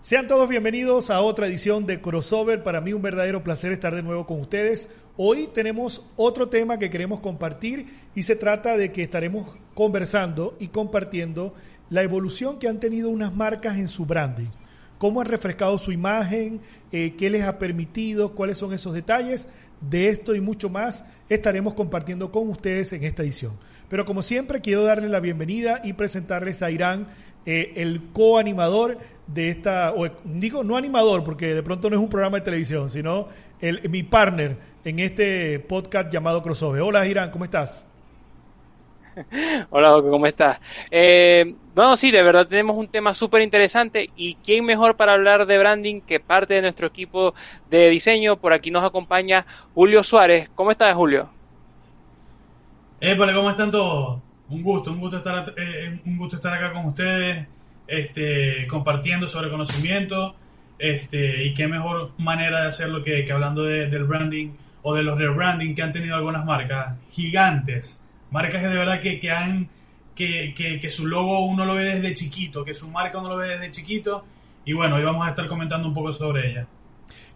Sean todos bienvenidos a otra edición de Crossover. Para mí un verdadero placer estar de nuevo con ustedes. Hoy tenemos otro tema que queremos compartir y se trata de que estaremos conversando y compartiendo la evolución que han tenido unas marcas en su branding. Cómo han refrescado su imagen, eh, qué les ha permitido, cuáles son esos detalles. De esto y mucho más estaremos compartiendo con ustedes en esta edición. Pero como siempre quiero darle la bienvenida y presentarles a Irán eh, el coanimador de esta, o digo no animador porque de pronto no es un programa de televisión, sino el, mi partner en este podcast llamado Crossover. Hola Irán, ¿cómo estás? Hola, ¿cómo estás? Eh, bueno, sí, de verdad tenemos un tema súper interesante y quién mejor para hablar de branding que parte de nuestro equipo de diseño. Por aquí nos acompaña Julio Suárez. ¿Cómo estás, Julio? Épale, ¿cómo están todos? Un gusto, un gusto estar, eh, un gusto estar acá con ustedes, este, compartiendo sobre conocimiento, este, y qué mejor manera de hacerlo que, que hablando del branding o de los rebranding que han tenido algunas marcas gigantes, marcas que de verdad que, que han, que, que, que su logo uno lo ve desde chiquito, que su marca uno lo ve desde chiquito, y bueno, hoy vamos a estar comentando un poco sobre ella.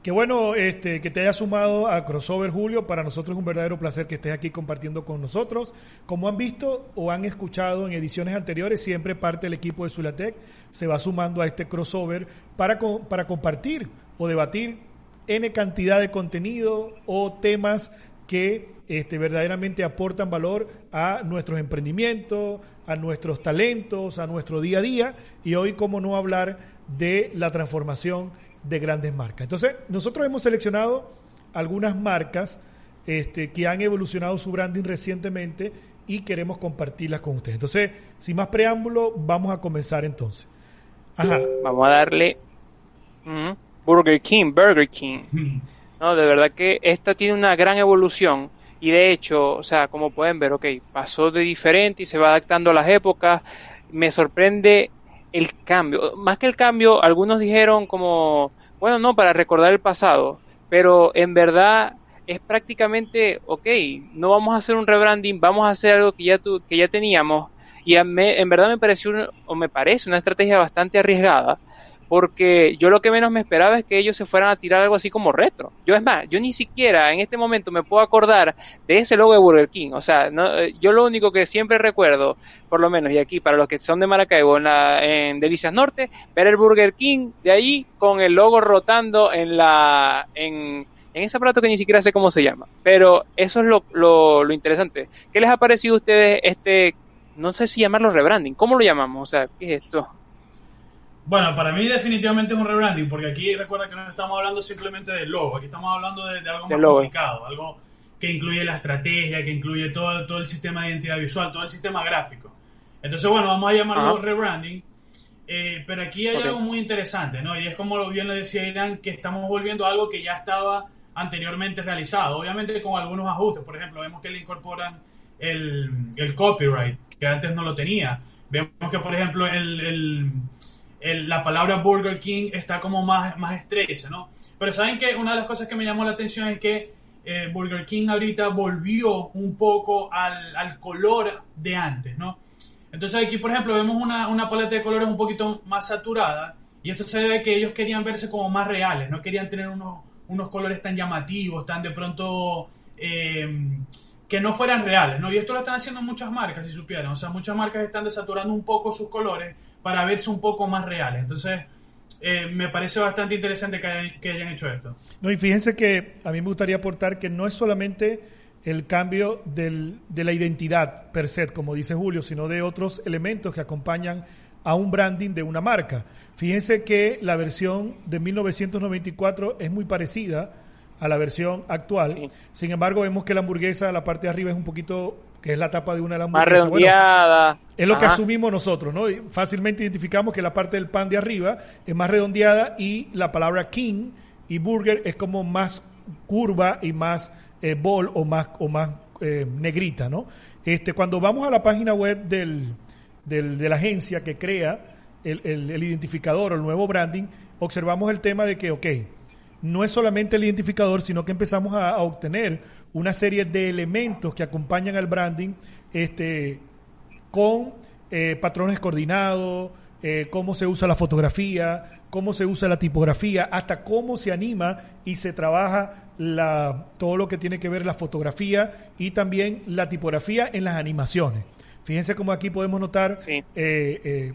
Qué bueno este, que te hayas sumado a Crossover Julio. Para nosotros es un verdadero placer que estés aquí compartiendo con nosotros. Como han visto o han escuchado en ediciones anteriores, siempre parte del equipo de Zulatec se va sumando a este crossover para, para compartir o debatir N cantidad de contenido o temas que este, verdaderamente aportan valor a nuestros emprendimientos, a nuestros talentos, a nuestro día a día. Y hoy, cómo no hablar de la transformación de grandes marcas. Entonces, nosotros hemos seleccionado algunas marcas este, que han evolucionado su branding recientemente y queremos compartirlas con ustedes. Entonces, sin más preámbulo, vamos a comenzar entonces. Ajá. Vamos a darle Burger King, Burger King. No, de verdad que esta tiene una gran evolución y de hecho, o sea, como pueden ver, ok, pasó de diferente y se va adaptando a las épocas. Me sorprende el cambio. Más que el cambio, algunos dijeron como, bueno, no, para recordar el pasado, pero en verdad es prácticamente, ok, no vamos a hacer un rebranding, vamos a hacer algo que ya, tu, que ya teníamos. Y en verdad me pareció, o me parece una estrategia bastante arriesgada, porque yo lo que menos me esperaba es que ellos se fueran a tirar algo así como retro. Yo es más, yo ni siquiera en este momento me puedo acordar de ese logo de Burger King. O sea, no, eh, yo lo único que siempre recuerdo, por lo menos, y aquí para los que son de Maracaibo, en, la, en Delicias Norte, ver el Burger King de ahí con el logo rotando en la... En, en ese aparato que ni siquiera sé cómo se llama. Pero eso es lo, lo, lo interesante. ¿Qué les ha parecido a ustedes este, no sé si llamarlo rebranding, ¿cómo lo llamamos? O sea, ¿qué es esto? Bueno, para mí definitivamente es un rebranding, porque aquí recuerda que no estamos hablando simplemente del logo, aquí estamos hablando de, algo más complicado, algo que incluye la estrategia, que incluye todo, todo el sistema de identidad visual, todo el sistema gráfico. Entonces, bueno, vamos a llamarlo rebranding, eh, pero aquí hay algo muy interesante, ¿no? Y es como bien le decía Irán, que estamos volviendo a algo que ya estaba anteriormente realizado, obviamente con algunos ajustes, por ejemplo, vemos que le incorporan el, el copyright, que antes no lo tenía. Vemos que, por ejemplo, el la palabra Burger King está como más, más estrecha, ¿no? Pero saben que una de las cosas que me llamó la atención es que eh, Burger King ahorita volvió un poco al, color de antes, ¿no? Entonces aquí, por ejemplo, vemos una, una, paleta de colores un poquito más saturada y esto se debe a que ellos querían verse como más reales, no querían tener unos, unos colores tan llamativos, tan de pronto... Eh, que no fueran reales, ¿no? Y esto lo están haciendo muchas marcas, si supieran. O sea, muchas marcas están desaturando un poco sus colores para verse un poco más reales. Entonces, eh, me parece bastante interesante que hayan, hecho esto. No, y fíjense que a mí me gustaría aportar que no es solamente el cambio del, de la identidad per se, como dice Julio, sino de otros elementos que acompañan a un branding de una marca. Fíjense que la versión de 1994 es muy parecida a la versión actual. Sin embargo, vemos que la hamburguesa, la parte de arriba es un poquito que es la tapa de una de las Más redondeada. es lo que asumimos nosotros, ¿no? fácilmente identificamos que la parte del pan de arriba es más redondeada y la palabra king y burger es como más curva y más eh, bol o más, o más eh, negrita, ¿no? Este, cuando vamos a la página web del, del, de la agencia que crea el, el, identificador o el nuevo branding, observamos el tema de que, ok, no es solamente el identificador, sino que empezamos a, obtener una serie de elementos que acompañan al branding este, con eh, patrones coordinados, eh, cómo se usa la fotografía, cómo se usa la tipografía, hasta cómo se anima y se trabaja la, todo lo que tiene que ver la fotografía y también la tipografía en las animaciones. Fíjense cómo aquí podemos notar eh,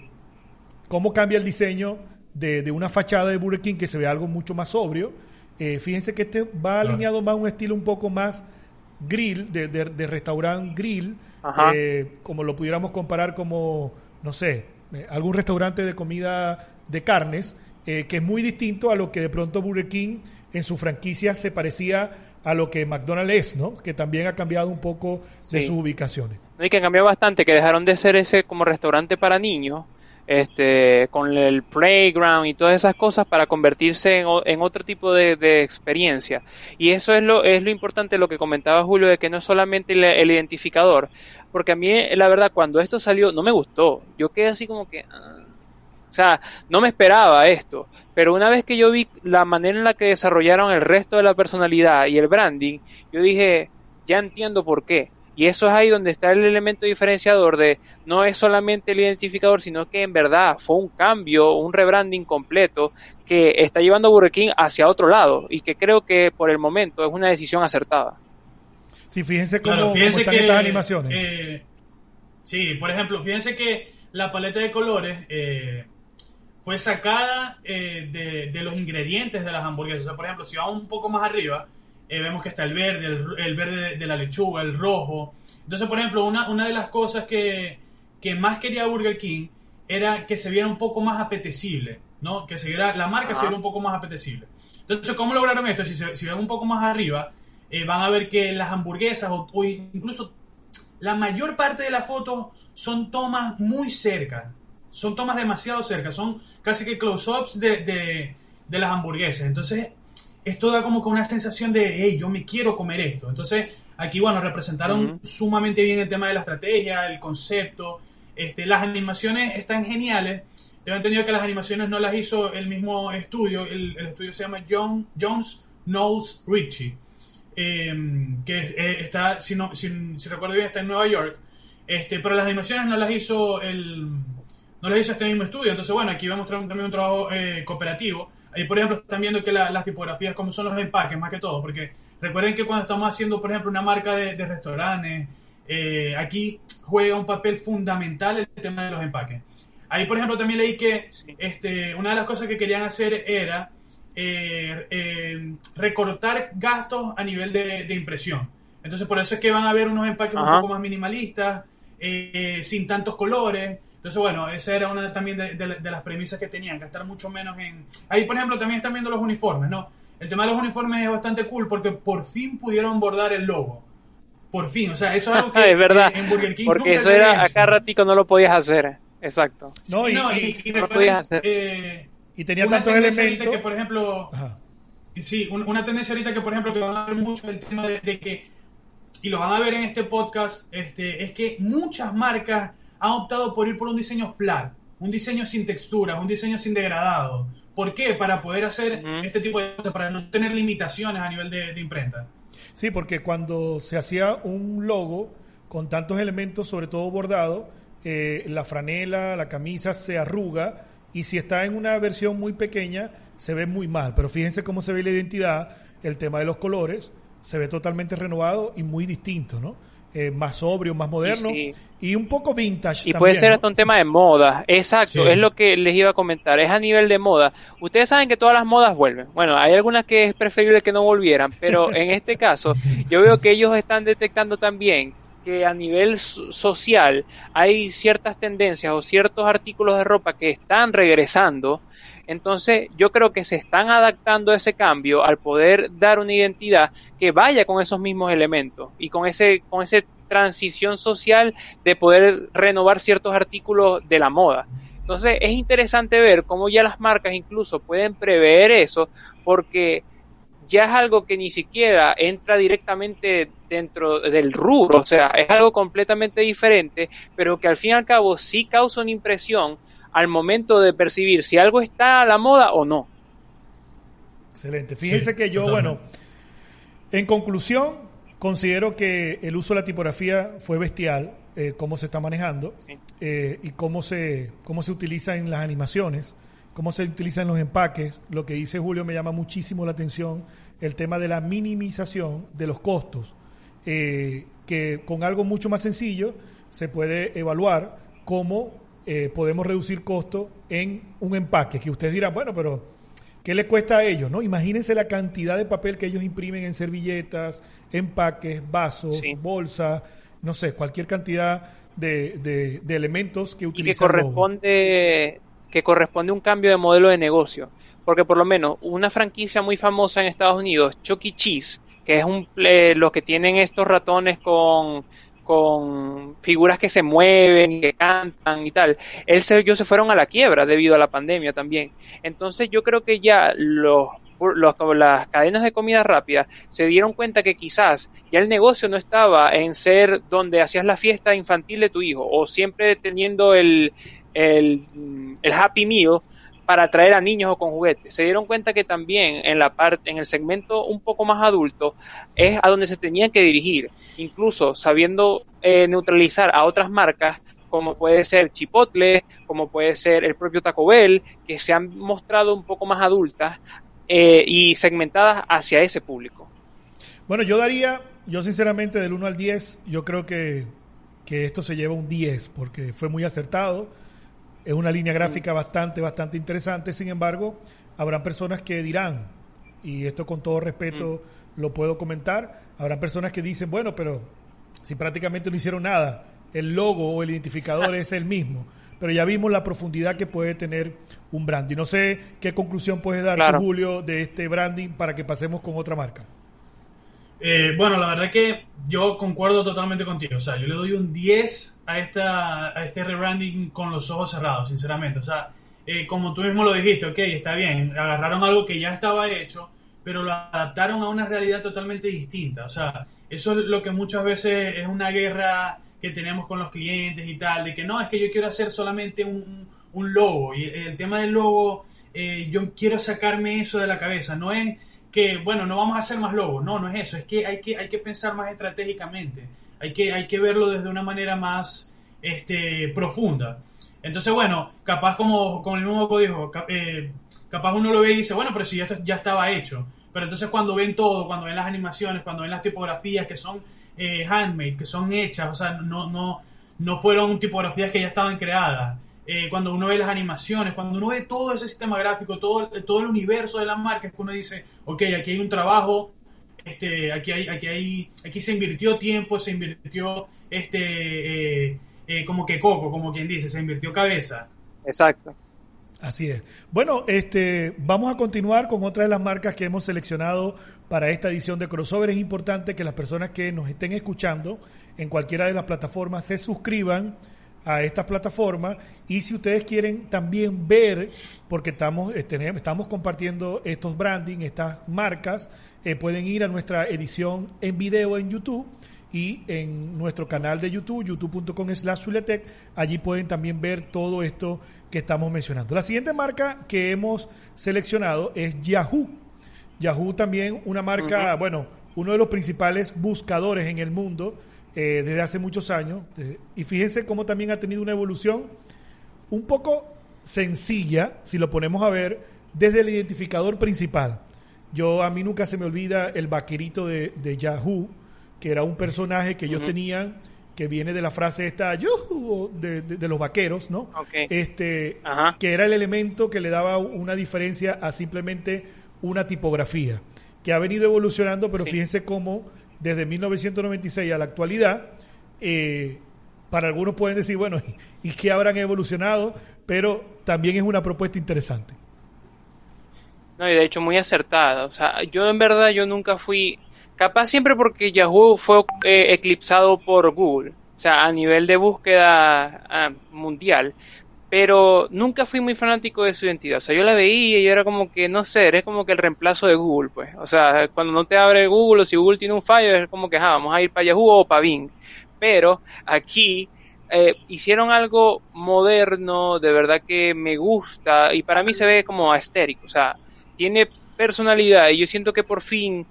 cómo cambia el diseño de, una fachada de Burger King que se ve algo mucho más sobrio. Eh, fíjense que este va alineado más a un estilo un poco más grill, de, de, restaurante grill, eh, como lo pudiéramos comparar como, no sé, eh, algún restaurante de comida de carnes, que es muy distinto a lo que de pronto Burger King en su franquicia se parecía a lo que McDonald's es, ¿no? Que también ha cambiado un poco de sus ubicaciones. Y que cambió bastante, que dejaron de ser ese como restaurante para niños este, con el playground y todas esas cosas para convertirse en, otro tipo de, experiencia. Y eso es lo, es lo importante, lo que comentaba Julio, de que no es solamente el, identificador, porque a mí, la verdad, cuando esto salió, no me gustó. Yo quedé así como que... Ah, o sea, no me esperaba esto, pero una vez que yo vi la manera en la que desarrollaron el resto de la personalidad y el branding, yo dije, ya entiendo por qué. Y eso es ahí donde está el elemento diferenciador de no es solamente el identificador, sino que en verdad fue un cambio, un rebranding completo que está llevando a Burger King hacia otro lado y que creo que por el momento es una decisión acertada. Sí, fíjense cómo, están estas animaciones. Eh, sí, por ejemplo, fíjense que la paleta de colores eh, fue sacada eh, de, de, los ingredientes de las hamburguesas. O sea, por ejemplo, si vamos un poco más arriba, eh, vemos que está el verde, el, verde de, la lechuga, el rojo. Entonces, por ejemplo, una, una de las cosas que, más quería Burger King era que se viera un poco más apetecible, ¿no? Que se viera, la marca se viera un poco más apetecible. Entonces, ¿cómo lograron esto? Si, si ven un poco más arriba, eh, van a ver que las hamburguesas o, incluso la mayor parte de las fotos son tomas muy cerca. Son tomas demasiado cerca. Son casi que close-ups de, de, de las hamburguesas. Entonces, esto da como que una sensación de, hey, yo me quiero comer esto. Entonces, aquí, bueno, representaron sumamente bien el tema de la estrategia, el concepto. Este, las animaciones están geniales. Tengo entendido que las animaciones no las hizo el mismo estudio. El, estudio se llama John, Jones Knowles Ritchie. Em, que eh, está, si, no, si, recuerdo bien, está en Nueva York. Este, pero las animaciones no las hizo el no las hizo este mismo estudio. Entonces, bueno, aquí vemos también un trabajo eh, cooperativo. Ahí, por ejemplo, están viendo que las tipografías, como son los empaques, más que todo, porque recuerden que cuando estamos haciendo, por ejemplo, una marca de, restaurantes, eh, aquí juega un papel fundamental el tema de los empaques. Ahí, por ejemplo, también leí que este, una de las cosas que querían hacer era eh, eh, recortar gastos a nivel de, impresión. Entonces, por eso es que van a ver unos empaques un poco más minimalistas, sin tantos colores. Entonces, bueno, esa era una también de, las premisas que tenían, gastar mucho menos en... Ahí, por ejemplo, también están viendo los uniformes, ¿no? El tema de los uniformes es bastante cool porque por fin pudieron bordar el logo. Por fin, o sea, eso es algo que es verdad, en Burger King porque eso era acá ratico no lo podías hacer, exacto. No, y, no, y, no podías hacer. Eh, y tenía tantos elementos que, por ejemplo, sí, una tendencia ahorita que, por ejemplo, que van a ver mucho el tema de, de que y lo van a ver en este podcast, este, es que muchas marcas ha optado por ir por un diseño flat, un diseño sin textura, un diseño sin degradado. ¿Por qué? Para poder hacer este tipo de cosas, para no tener limitaciones a nivel de, imprenta. Sí, porque cuando se hacía un logo con tantos elementos, sobre todo bordado, eh, la franela, la camisa se arruga y si está en una versión muy pequeña se ve muy mal. Pero fíjense cómo se ve la identidad, el tema de los colores, se ve totalmente renovado y muy distinto, ¿no? Eh, más sobrio, más moderno y un poco vintage. Y puede ser hasta un tema de moda, exacto, es lo que les iba a comentar, es a nivel de moda. Ustedes saben que todas las modas vuelven. Bueno, hay algunas que es preferible que no volvieran, pero en este caso yo veo que ellos están detectando también que a nivel social hay ciertas tendencias o ciertos artículos de ropa que están regresando entonces yo creo que se están adaptando a ese cambio al poder dar una identidad que vaya con esos mismos elementos y con ese, con ese transición social de poder renovar ciertos artículos de la moda. Entonces es interesante ver cómo ya las marcas incluso pueden prever eso porque ya es algo que ni siquiera entra directamente dentro del rubro, o sea, es algo completamente diferente, pero que al fin y al cabo sí causa una impresión al momento de percibir si algo está a la moda o no. Excelente. Fíjense que yo, bueno, en conclusión, considero que el uso de la tipografía fue bestial, eh, cómo se está manejando eh, y cómo se, cómo se utiliza en las animaciones, cómo se utiliza en los empaques. Lo que dice Julio me llama muchísimo la atención, el tema de la minimización de los costos, eh, que con algo mucho más sencillo se puede evaluar cómo podemos reducir costos en un empaque, que ustedes dirán, bueno, pero ¿Qué le cuesta a ellos? ¿no? Imagínense la cantidad de papel que ellos imprimen en servilletas, empaques, vasos, bolsas, no sé, cualquier cantidad de, de, elementos que utilizan. Y que corresponde, que corresponde un cambio de modelo de negocio. Porque por lo menos una franquicia muy famosa en Estados Unidos, Chuck E. Cheese, que es un, eh, los que tienen estos ratones con con figuras que se mueven, y que cantan y tal. Él se, ellos se fueron a la quiebra debido a la pandemia también. Entonces yo creo que ya los, los, las cadenas de comida rápida se dieron cuenta que quizás ya el negocio no estaba en ser donde hacías la fiesta infantil de tu hijo o siempre teniendo el, el, el Happy Meal para atraer a niños o con juguetes. Se dieron cuenta que también en la parte, en el segmento un poco más adulto, es a donde se tenían que dirigir, incluso sabiendo eh, neutralizar a otras marcas como puede ser Chipotle, como puede ser el propio Taco Bell, que se han mostrado un poco más adultas eh, y segmentadas hacia ese público. Bueno, yo daría, yo sinceramente del 1 al 10, yo creo que, que esto se lleva un 10 porque fue muy acertado es una línea gráfica bastante, bastante interesante. Sin embargo, habrán personas que dirán, y esto con todo respeto mm. lo puedo comentar, habrán personas que dicen, bueno, pero si prácticamente no hicieron nada, el logo o el identificador es el mismo. Pero ya vimos la profundidad que puede tener un branding. No sé qué conclusión puedes dar, Julio, de este branding para que pasemos con otra marca. Eh, bueno, la verdad que yo concuerdo totalmente contigo. O sea, yo le doy un 10 a, esta, este rebranding con los ojos cerrados, sinceramente. O sea, eh, como tú mismo lo dijiste, ok, está bien. Agarraron algo que ya estaba hecho, pero lo adaptaron a una realidad totalmente distinta. O sea, eso es lo que muchas veces es una guerra que tenemos con los clientes y tal, de que no, es que yo quiero hacer solamente un, un logo. Y el tema del logo, eh, yo quiero sacarme eso de la cabeza. No es que, bueno, no vamos a hacer más logos. No, no es eso. Es que hay que, hay que pensar más estratégicamente. Hay que, hay que verlo desde una manera más este, profunda. Entonces, bueno, capaz como, como el mismo código, eh, capaz uno lo ve y dice, bueno, pero si ya, ya estaba hecho. Pero entonces cuando ven todo, cuando ven las animaciones, cuando ven las tipografías que son eh, handmade, que son hechas, o sea, no, no, no fueron tipografías que ya estaban creadas, eh, cuando uno ve las animaciones, cuando uno ve todo ese sistema gráfico, todo, todo el universo de las marcas, que uno dice, ok, aquí hay un trabajo, este, aquí, hay, aquí, hay, aquí se invirtió tiempo, se invirtió este, eh, eh, como que coco, como quien dice, se invirtió cabeza. Exacto. Así es. Bueno, este, vamos a continuar con otra de las marcas que hemos seleccionado para esta edición de Crossover. Es importante que las personas que nos estén escuchando en cualquiera de las plataformas se suscriban a estas plataformas y si ustedes quieren también ver, porque estamos, este, estamos compartiendo estos branding, estas marcas, eh, pueden ir a nuestra edición en video en YouTube y en nuestro canal de YouTube, youtube.com slash allí pueden también ver todo esto que estamos mencionando. La siguiente marca que hemos seleccionado es Yahoo. Yahoo también una marca, bueno, uno de los principales buscadores en el mundo eh, desde hace muchos años. Eh, y fíjense cómo también ha tenido una evolución un poco sencilla, si lo ponemos a ver, desde el identificador principal. Yo a mí nunca se me olvida el vaquerito de, Yahoo, que era un personaje que ellos tenían que viene de la frase esta Yahoo de, de, los vaqueros, ¿no? Este, que era el elemento que le daba una diferencia a simplemente una tipografía, que ha venido evolucionando, pero fíjense cómo desde 1996 a la actualidad, eh, para algunos pueden decir, bueno, ¿y qué habrán evolucionado? Pero también es una propuesta interesante. No, y de hecho muy acertada. O sea, yo en verdad yo nunca fui Capaz siempre porque Yahoo fue eh, eclipsado por Google, o sea, a nivel de búsqueda ah, mundial, pero nunca fui muy fanático de su identidad. O sea, yo la veía y era como que, no sé, eres como que el reemplazo de Google, pues. O sea, cuando no te abre Google o si Google tiene un fallo, es como que, ah, vamos a ir para Yahoo o para Bing. Pero aquí eh, hicieron algo moderno, de verdad que me gusta y para mí se ve como estérico, o sea, tiene personalidad y yo siento que por fin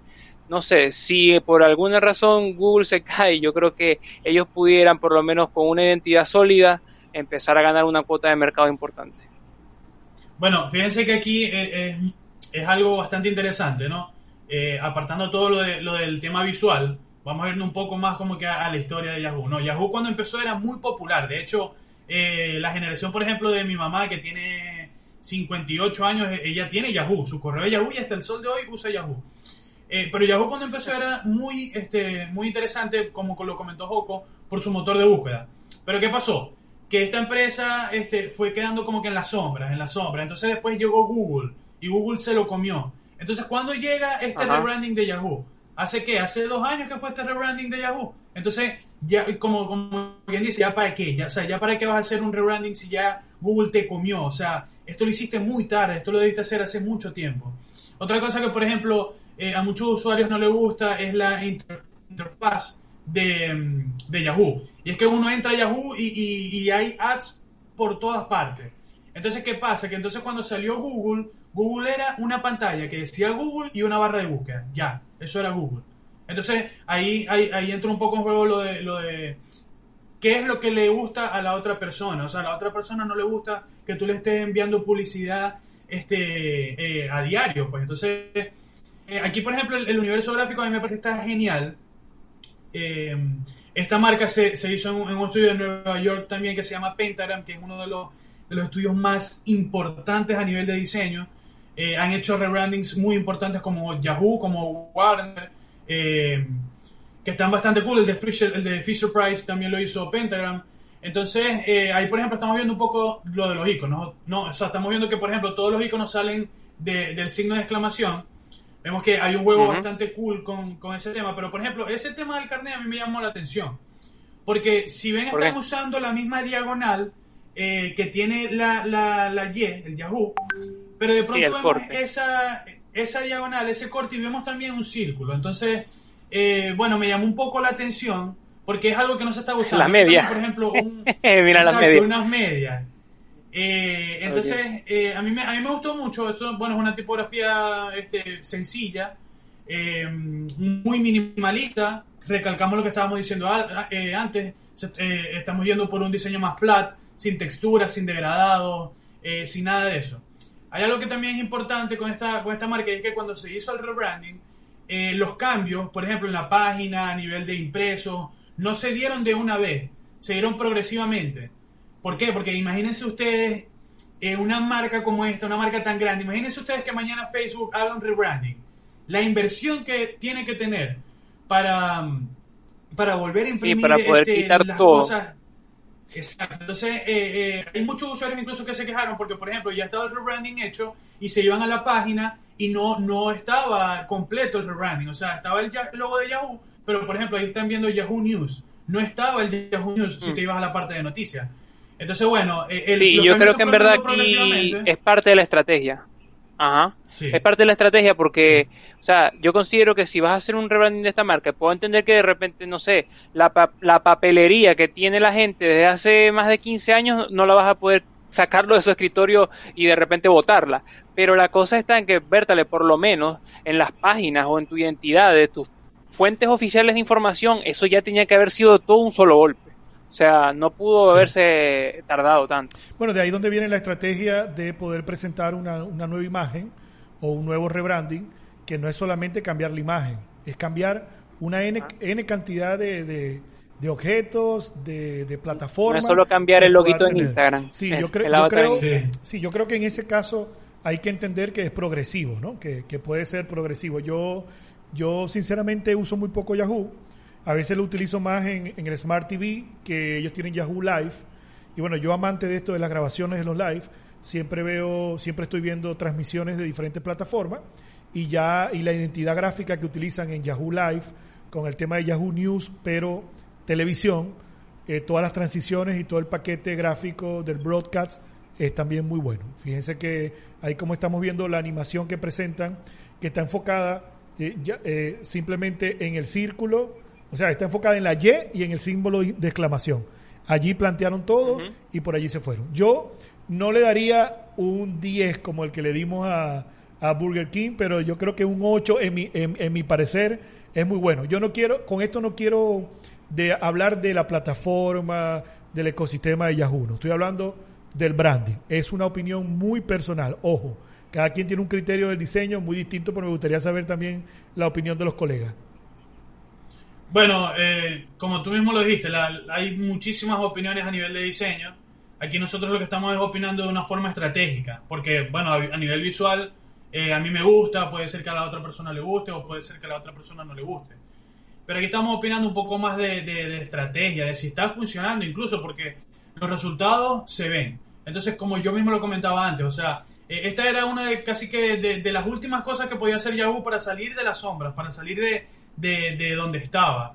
no sé, si por alguna razón Google se cae, yo creo que ellos pudieran, por lo menos con una identidad sólida, empezar a ganar una cuota de mercado importante. Bueno, fíjense que aquí eh, es, algo bastante interesante, ¿no? Eh, apartando todo lo, de, lo del tema visual, vamos a irnos un poco más como que a, la historia de Yahoo, ¿no? Yahoo cuando empezó era muy popular, de hecho, eh, la generación, por ejemplo, de mi mamá que tiene 58 años, ella tiene Yahoo, su correo de Yahoo y hasta el sol de hoy usa Yahoo. Pero Yahoo cuando empezó era muy, este, muy interesante, como lo comentó Joko, por su motor de búsqueda. Pero ¿qué pasó? Que esta empresa este, fue quedando como que en las sombras, en las sombras. Entonces después llegó Google y Google se lo comió. Entonces cuando llega este rebranding de Yahoo, ¿hace qué? Hace dos años que fue este rebranding de Yahoo. Entonces, ya, como, como quien dice, ¿ya para qué? Ya, o sea, ¿ya para qué vas a hacer un rebranding si ya Google te comió? O sea, esto lo hiciste muy tarde, esto lo debiste hacer hace mucho tiempo. Otra cosa que, por ejemplo, eh, a muchos usuarios no les gusta es la interfaz de, Yahoo. Y es que uno entra a Yahoo y, hay ads por todas partes. Entonces, ¿qué pasa? Que entonces cuando salió Google, Google era una pantalla que decía Google y una barra de búsqueda. Ya, eso era Google. Entonces, ahí, ahí, entra un poco en juego lo de, lo de qué es lo que le gusta a la otra persona. O sea, a la otra persona no le gusta que tú le estés enviando publicidad este, eh, a diario. Pues entonces, eh, aquí, por ejemplo, el, universo gráfico a mí me parece que está genial. Eh, esta marca se, hizo en, un estudio de Nueva York también que se llama Pentagram, que es uno de los, de los estudios más importantes a nivel de diseño. Eh, han hecho rebrandings muy importantes como Yahoo, como Warner, que están bastante cool. El de Fisher, el de Fisher Price también lo hizo Pentagram. Entonces, ahí por ejemplo estamos viendo un poco lo de los iconos. ¿no? O sea, estamos viendo que por ejemplo todos los iconos salen del signo de exclamación Vemos que hay un juego bastante cool con, ese tema, pero por ejemplo, ese tema del carnet a mí me llamó la atención. Porque si ven, están usando la misma diagonal eh, que tiene la, la, Y, el Yahoo, pero de pronto vemos esa, esa diagonal, ese corte, y vemos también un círculo. Entonces, eh, bueno, me llamó un poco la atención porque es algo que no se está usando. La media. Por ejemplo, un, Mira unas medias. Eh, entonces, eh, a, mí me, a mí me gustó mucho. Esto, bueno, es una tipografía este, sencilla, eh, muy minimalista. Recalcamos lo que estábamos diciendo antes. estamos yendo por un diseño más flat, sin textura, sin degradado, sin nada de eso. Hay algo que también es importante con esta, con esta marca y es que cuando se hizo el rebranding, los cambios, por ejemplo, en la página, a nivel de impreso, no se dieron de una vez, se dieron progresivamente. ¿Por qué? Porque imagínense ustedes eh, una marca como esta, una marca tan grande, imagínense ustedes que mañana Facebook haga un rebranding. La inversión que tiene que tener para, para volver a imprimir para poder este, quitar las todo. cosas. Exacto. Entonces, eh, eh, hay muchos usuarios incluso que se quejaron porque, por ejemplo, ya estaba el rebranding hecho y se iban a la página y no, no estaba completo el rebranding. O sea, estaba el logo de Yahoo, pero, por ejemplo, ahí están viendo Yahoo News. No estaba el Yahoo News si mm. te ibas a la parte de noticias. Entonces, bueno, eh, el, sí, yo creo que en verdad aquí es parte de la estrategia. Ajá. Es parte de la estrategia porque, o sea, yo considero que si vas a hacer un rebranding de esta marca, puedo entender que de repente, no sé, la, la papelería que tiene la gente desde hace más de 15 años no la vas a poder sacarlo de su escritorio y de repente botarla. Pero la cosa está en que, Bertale, por lo menos en las páginas o en tu identidad de tus fuentes oficiales de información, eso ya tenía que haber sido todo un solo golpe. O sea, no pudo haberse tardado tanto. Bueno, de ahí donde viene la estrategia de poder presentar una, una nueva imagen o un nuevo rebranding, que no es solamente cambiar la imagen, es cambiar una N, N cantidad de, de, objetos, de, de, plataformas. No es solo cambiar el loguito en Instagram. Sí, yo, creo, yo creo, sí. yo creo que en ese caso hay que entender que es progresivo, ¿no? Que, que puede ser progresivo. Yo, yo sinceramente uso muy poco Yahoo a veces lo utilizo más en, el Smart TV, que ellos tienen Yahoo Live. Y bueno, yo amante de esto de las grabaciones de los live, siempre veo, siempre estoy viendo transmisiones de diferentes plataformas. y ya y la identidad gráfica que utilizan en Yahoo Live con el tema de Yahoo News, pero televisión, eh, todas las transiciones y todo el paquete gráfico del broadcast es también muy bueno. Fíjense que ahí como estamos viendo la animación que presentan, que está enfocada eh, eh, simplemente en el círculo, o sea, está enfocada en la Y y en el símbolo de exclamación. Allí plantearon todo y por allí se fueron. Yo no le daría un 10 como el que le dimos a, a Burger King, pero yo creo que un 8 en mi, en, mi parecer es muy bueno. Yo no quiero, con esto no quiero de hablar de la plataforma, del ecosistema de Yahoo, no estoy hablando del branding. Es una opinión muy personal, ojo. Cada quien tiene un criterio del diseño muy distinto, pero me gustaría saber también la opinión de los colegas. Bueno, eh, como tú mismo lo dijiste, hay muchísimas opiniones a nivel de diseño. Aquí nosotros lo que estamos es opinando de una forma estratégica, porque, bueno, a, nivel visual, eh, a mí me gusta, puede ser que a la otra persona le guste o puede ser que a la otra persona no le guste. Pero aquí estamos opinando un poco más de, estrategia, de si está funcionando incluso, porque los resultados se ven. Entonces, como yo mismo lo comentaba antes, o sea, eh, esta era una de casi que de, las últimas cosas que podía hacer Yahoo para salir de las sombras, para salir de, de, donde estaba.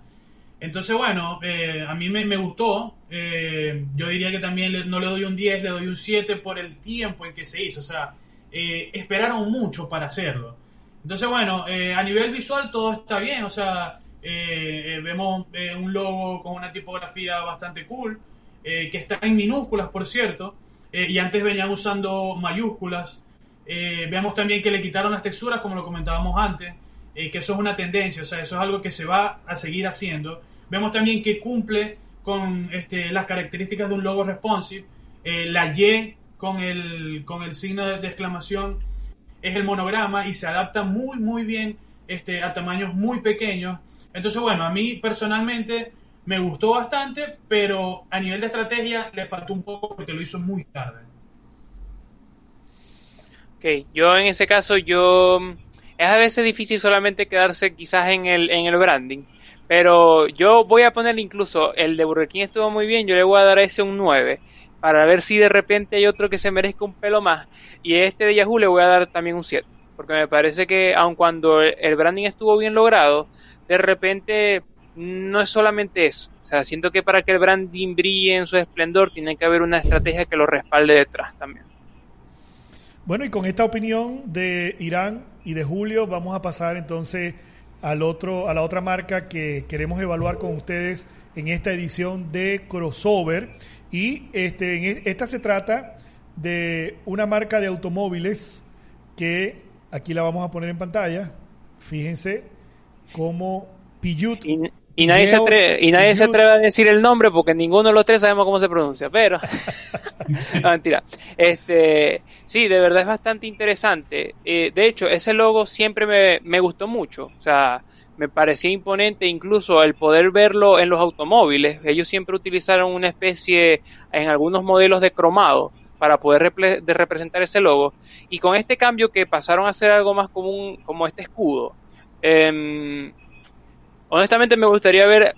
Entonces, bueno, eh, a mí me, gustó. Eh, yo diría que también no le doy un 10, le doy un 7 por el tiempo en que se hizo. O sea, eh, esperaron mucho para hacerlo. Entonces, bueno, a nivel visual todo está bien. O sea, vemos un logo con una tipografía bastante cool, que está en minúsculas, por cierto. y antes venían usando mayúsculas. vemos también que le quitaron las texturas, como lo comentábamos antes. Que eso es una tendencia, o sea, eso es algo que se va a seguir haciendo. Vemos también que cumple con este, las características de un logo responsive. Eh, la Y con el, con el signo de, exclamación es el monograma y se adapta muy, muy bien este, a tamaños muy pequeños. Entonces, bueno, a mí personalmente me gustó bastante, pero a nivel de estrategia le faltó un poco porque lo hizo muy tarde. Ok, yo en ese caso, yo es a veces difícil solamente quedarse quizás en el, en el branding. Pero yo voy a poner incluso el de Burger King estuvo muy bien, yo le voy a dar a ese un 9 para ver si de repente hay otro que se merezca un pelo más. Y este de Yahoo le voy a dar también un 7, porque me parece que aun cuando el branding estuvo bien logrado, de repente no es solamente eso. O sea, siento que para que el branding brille en su esplendor tiene que haber una estrategia que lo respalde detrás también. Bueno, y con esta opinión de Irán y de Julio vamos a pasar entonces al otro, a la otra marca que queremos evaluar con ustedes en esta edición de Crossover. Y este, en esta se trata de una marca de automóviles que aquí la vamos a poner en pantalla. Fíjense cómo Piyut. Y, nadie, se atreve, y nadie se atreve a decir el nombre porque ninguno de los tres sabemos cómo se pronuncia, pero. no, mentira. Este, Sí, de verdad es bastante interesante. Eh, de hecho, ese logo siempre me, me, gustó mucho. O sea, me parecía imponente incluso el poder verlo en los automóviles. Ellos siempre utilizaron una especie, en algunos modelos de cromado, para poder de representar ese logo. Y con este cambio que pasaron a ser algo más común como este escudo. Eh, honestamente me gustaría ver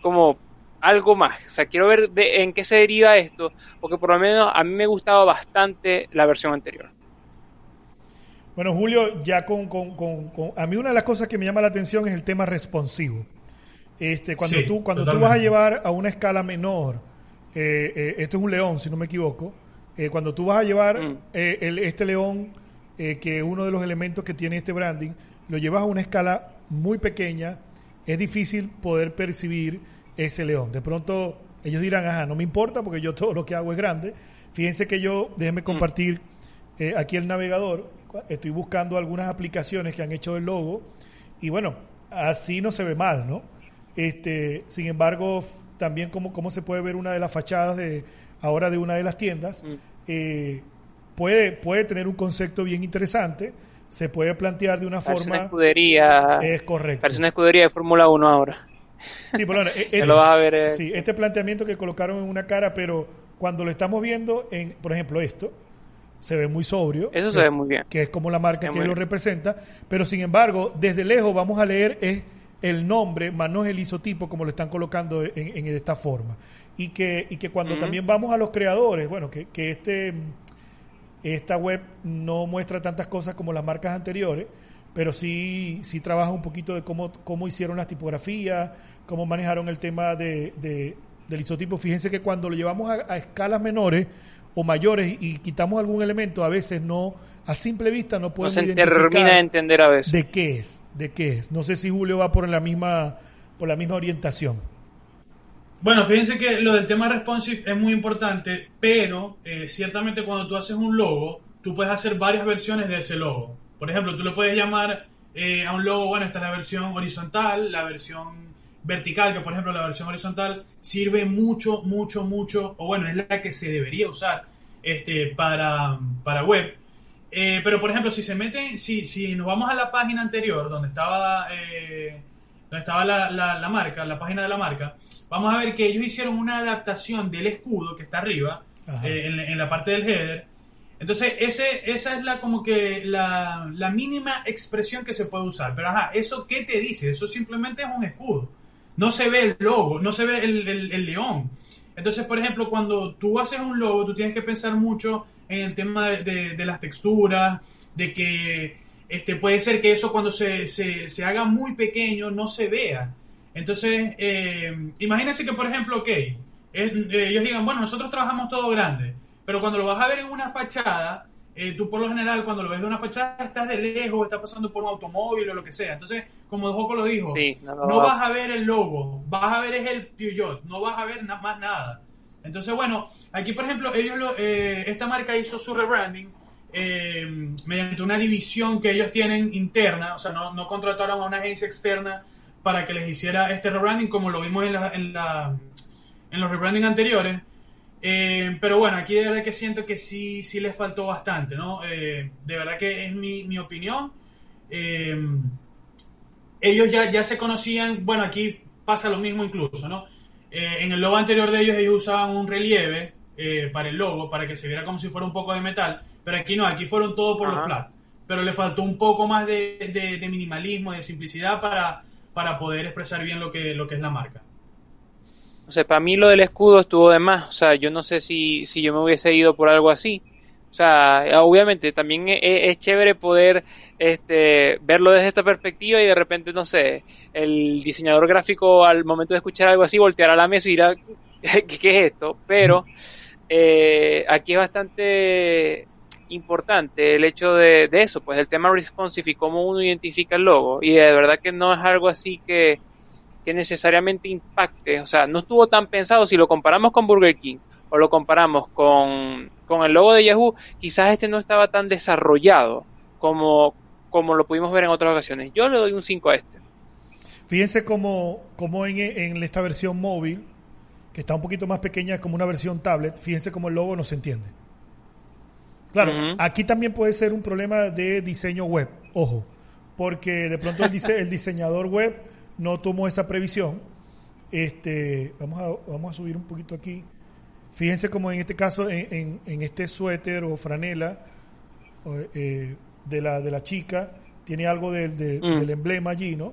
como algo más. O sea, quiero ver de, en qué se deriva esto, porque por lo menos a mí me gustaba bastante la versión anterior. Bueno, Julio, ya con, a mí una de las cosas que me llama la atención es el tema responsivo. Este, cuando tú cuando tú vas a llevar a una escala menor, eh, eh, esto es un león, si no me equivoco, eh, cuando tú vas a llevar mm. este león, que es uno de los elementos que tiene este branding, lo llevas a una escala muy pequeña, es difícil poder percibir ese león. De pronto ellos dirán, ajá, no me importa porque yo todo lo que hago es grande. Fíjense que yo, déjenme mm. compartir eh, aquí el navegador, estoy buscando algunas aplicaciones que han hecho el logo y bueno, así no se ve mal, ¿no? Este, sin embargo, también como, como se puede ver una de las fachadas de ahora de una de las tiendas, mm. eh, puede, puede tener un concepto bien interesante, se puede plantear de una forma... Una escudería. Es correcto. Parece una escudería de Fórmula 1 ahora. Sí, bueno, e-, este, lo vas a ver. Eh. Sí, este planteamiento que colocaron en una cara, pero cuando lo estamos viendo en, por ejemplo, esto, se ve muy sobrio. Eso se ve muy bien. Que es como la marca que lo representa, pero sin embargo, desde lejos vamos a leer es el nombre, más no es el isotipo como lo están colocando en, esta forma. Y que, y que cuando también vamos a los creadores, bueno, que, que este esta web no muestra tantas cosas como las marcas anteriores, pero sí, sí trabaja un poquito de cómo, cómo hicieron las tipografías, cómo manejaron el tema de, del isotipo. Fíjense que cuando lo llevamos a, escalas menores o mayores y quitamos algún elemento, a veces no, a simple vista no podemos no se termina de entender a veces. De qué es, de qué es. No sé si Julio va por la misma, por la misma orientación. Bueno, fíjense que lo del tema responsive es muy importante, pero eh, ciertamente cuando tú haces un logo, tú puedes hacer varias versiones de ese logo. Por ejemplo, tú le puedes llamar eh, a un logo, bueno, esta es la versión horizontal, la versión vertical, que por ejemplo la versión horizontal sirve mucho, mucho, mucho, o bueno, es la que se debería usar este, para, para web. Eh, pero por ejemplo, si se meten, si, si nos vamos a la página anterior, donde estaba, eh, donde estaba la, la, marca, la página de la marca, vamos a ver que ellos hicieron una adaptación del escudo que está arriba, en, en, la parte del header, entonces, ese, esa es la como que la, la, mínima expresión que se puede usar. Pero ajá, ¿eso qué te dice? Eso simplemente es un escudo. No se ve el logo, no se ve el, el, león. Entonces, por ejemplo, cuando tú haces un logo, tú tienes que pensar mucho en el tema de, de, las texturas, de que este, puede ser que eso cuando se, se, se haga muy pequeño no se vea. Entonces, eh, imagínense que, por ejemplo, ok, eh, ellos digan, bueno, nosotros trabajamos todo grande pero cuando lo vas a ver en una fachada, eh, tú por lo general cuando lo ves de una fachada estás de lejos, estás pasando por un automóvil o lo que sea. Entonces, como Joco lo dijo, no, vas a ver el logo, vas a ver es el Peugeot, no vas a ver más nada. Entonces, bueno, aquí por ejemplo, ellos lo, eh, esta marca hizo su rebranding eh, mediante una división que ellos tienen interna, o sea, no, no, contrataron a una agencia externa para que les hiciera este rebranding como lo vimos en, la, en, la, en los rebranding anteriores, eh, pero bueno, aquí de verdad que siento que sí, sí les faltó bastante, ¿no? Eh, de verdad que es mi, mi opinión. Eh, ellos ya, ya se conocían, bueno, aquí pasa lo mismo incluso, ¿no? en el logo anterior de ellos ellos usaban un relieve para el logo, para que se viera como si fuera un poco de metal, pero aquí no, aquí fueron todo por los flat. Pero le faltó un poco más de, de, de minimalismo, de simplicidad para, para poder expresar bien lo que, lo que es la marca. O sea, para mí lo del escudo estuvo de más. O sea, yo no sé si, si yo me hubiese ido por algo así. O sea, obviamente también es, es, chévere poder este, verlo desde esta perspectiva y de repente, no sé, el diseñador gráfico al momento de escuchar algo así voltear a la mesa y dirá, ¿qué, qué es esto? Pero eh, aquí es bastante importante el hecho de, de, eso, pues el tema responsive y cómo uno identifica el logo. Y de verdad que no es algo así que, que necesariamente impacte, o sea, no estuvo tan pensado si lo comparamos con Burger King o lo comparamos con, el logo de Yahoo, quizás este no estaba tan desarrollado como, como lo pudimos ver en otras ocasiones. Yo le doy un 5 a este. Fíjense como, como en, en, esta versión móvil, que está un poquito más pequeña como una versión tablet, fíjense como el logo no se entiende. Claro, aquí también puede ser un problema de diseño web, ojo, porque de pronto el, el diseñador web no tomó esa previsión. Este, vamos, a, vamos a subir un poquito aquí. Fíjense como en este caso, en, en, este suéter o franela eh, de, la, de la chica, tiene algo del, mm. del emblema allí, ¿no?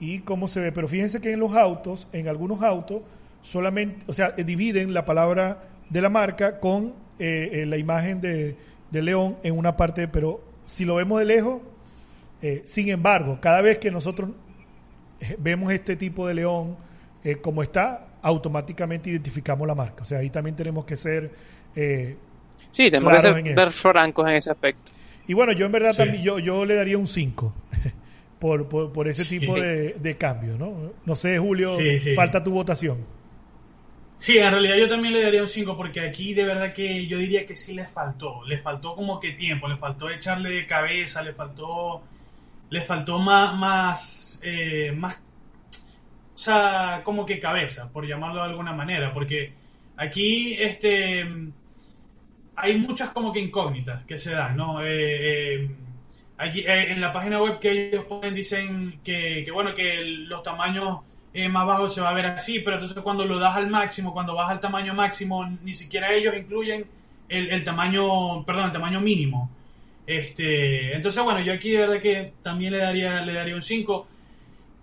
Y cómo se ve. Pero fíjense que en los autos, en algunos autos, solamente, o sea, dividen la palabra de la marca con eh, eh, la imagen de, de, león en una parte, pero si lo vemos de lejos, sin embargo, cada vez que nosotros vemos este tipo de león eh, como está, automáticamente identificamos la marca. O sea, ahí también tenemos que ser... Eh, sí, tenemos que ser, francos en ese aspecto. Y bueno, yo en verdad también yo, yo le daría un 5 por, por, ese tipo de, de cambio, ¿no? No sé, Julio, falta tu votación. Sí, en realidad yo también le daría un 5 porque aquí de verdad que yo diría que sí les faltó. Le faltó como que tiempo, le faltó echarle de cabeza, le faltó, le faltó más, más eh, más, o sea, como que cabeza, por llamarlo de alguna manera, porque aquí este, hay muchas como que incógnitas que se dan, ¿no? Eh, eh, aquí, en la página web que ellos ponen dicen que, bueno, que los tamaños más bajos se va a ver así, pero entonces cuando lo das al máximo, cuando vas al tamaño máximo, ni siquiera ellos incluyen el, el tamaño, perdón, el tamaño mínimo. Este, entonces, bueno, yo aquí de verdad que también le daría, le daría un 5.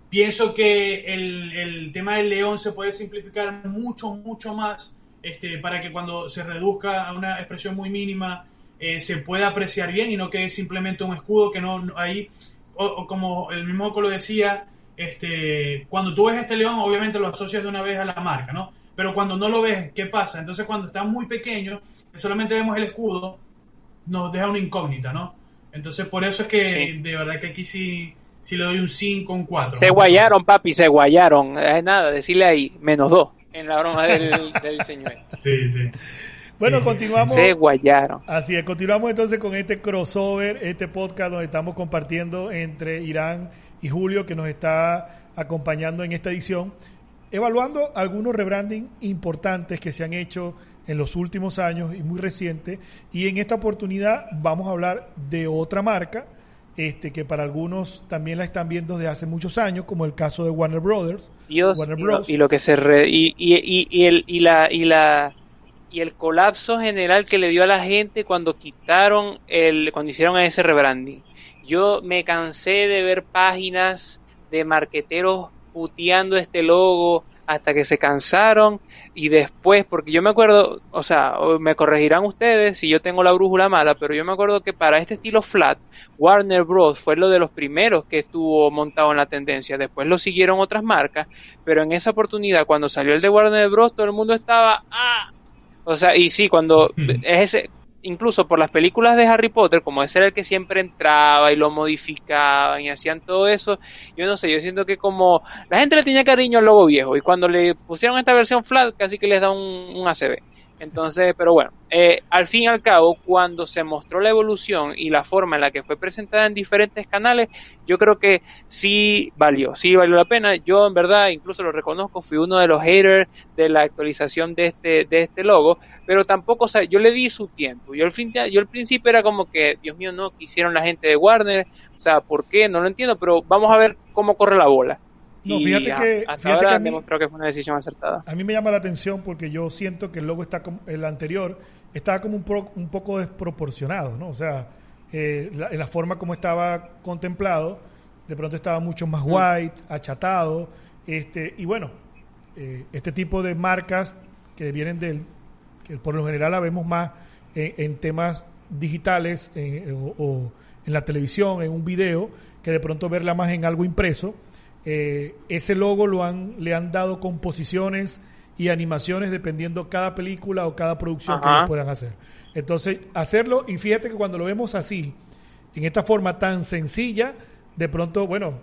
Pienso que el, el, tema del león se puede simplificar mucho, mucho más este, para que cuando se reduzca a una expresión muy mínima eh, se pueda apreciar bien y no quede simplemente un escudo que no, ahí como el mismo Oco lo decía, este, cuando tú ves este león, obviamente lo asocias de una vez a la marca, ¿no? Pero cuando no lo ves, ¿qué pasa? Entonces cuando está muy pequeño, solamente vemos el escudo, nos deja una incógnita, ¿no? Entonces por eso es que de verdad que aquí sí, sí le doy un 5, un 4. Se guayaron, papi, se guayaron. Es nada, decirle ahí, menos 2 en la broma del, del señor. Sí, sí. Bueno, continuamos. Se guayaron. Así es, continuamos entonces con este crossover, este podcast donde estamos compartiendo entre Irán y Julio, que nos está acompañando en esta edición, evaluando algunos rebranding importantes que se han hecho en los últimos años y muy recientes. Y en esta oportunidad vamos a hablar de otra marca, este, que para algunos también la están viendo desde hace muchos años, como el caso de Warner Brothers. Dios, y, lo, que se y, y, y, el, y la y la y el colapso general que le dio a la gente cuando quitaron el cuando hicieron ese rebranding. Yo me cansé de ver páginas de marqueteros puteando este logo hasta que se cansaron y después, porque yo me acuerdo, o sea, me corregirán ustedes si yo tengo la brújula mala, pero yo me acuerdo que para este estilo flat, Warner Bros. fue lo de los primeros que estuvo montado en la tendencia, después lo siguieron otras marcas, pero en esa oportunidad, cuando salió el de Warner Bros., todo el mundo estaba, ah, o sea, y sí, cuando es ese, incluso por las películas de Harry Potter, como ese era el que siempre entraba y lo modificaban y hacían todo eso, yo no sé, yo siento que como la gente le tenía cariño al logo viejo y cuando le pusieron esta versión flat casi que les da un, un ACB. Entonces, pero bueno, eh, al fin y al cabo, cuando se mostró la evolución y la forma en la que fue presentada en diferentes canales, yo creo que sí valió, sí valió la pena. Yo en verdad, incluso lo reconozco, fui uno de los haters de la actualización de este, de este logo, pero tampoco, o sea, yo le di su tiempo. Yo al, fin, yo al principio era como que, Dios mío, no, quisieron la gente de Warner, o sea, ¿por qué? No lo entiendo, pero vamos a ver cómo corre la bola. No, fíjate que, hasta ahora a mí, que fue una decisión acertada. A mí me llama la atención porque yo siento que el logo está como, el anterior estaba como un, un poco desproporcionado, ¿no? O sea, eh, la, en la forma como estaba contemplado, de pronto estaba mucho más mm. white, achatado, este, y bueno, eh, este tipo de marcas que vienen del, que por lo general la vemos más en, temas digitales o en la televisión, en un video, que de pronto verla más en algo impreso, eh, ese logo lo han, le han dado composiciones y animaciones dependiendo cada película o cada producción que ellos puedan hacer. Entonces, hacerlo, y fíjate que cuando lo vemos así, en esta forma tan sencilla, de pronto, bueno,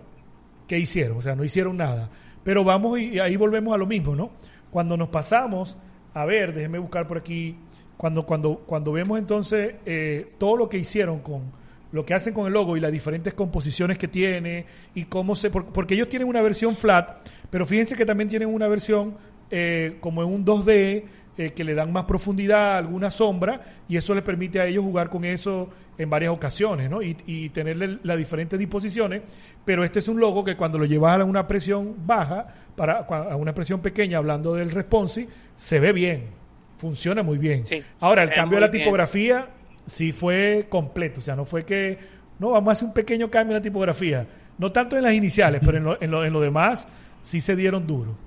¿qué hicieron? O sea, no hicieron nada. Pero vamos y, ahí volvemos a lo mismo, ¿no? Cuando nos pasamos, a ver, déjeme buscar por aquí, cuando, cuando, cuando vemos entonces eh, todo lo que hicieron con, lo que hacen con el logo y las diferentes composiciones que tiene y cómo se... Porque ellos tienen una versión flat, pero fíjense que también tienen una versión eh, como en un 2D eh, que le dan más profundidad, alguna sombra, y eso les permite a ellos jugar con eso en varias ocasiones, ¿no? Y, y tenerle las diferentes disposiciones, pero este es un logo que cuando lo llevas a una presión baja, para, a una presión pequeña, hablando del responsive, se ve bien, funciona muy bien. Ahora, el cambio de la tipografía sí fue completo. O sea, no fue que, no, vamos a hacer un pequeño cambio en la tipografía. No tanto en las iniciales, pero en lo, en, lo, en lo demás sí se dieron duro.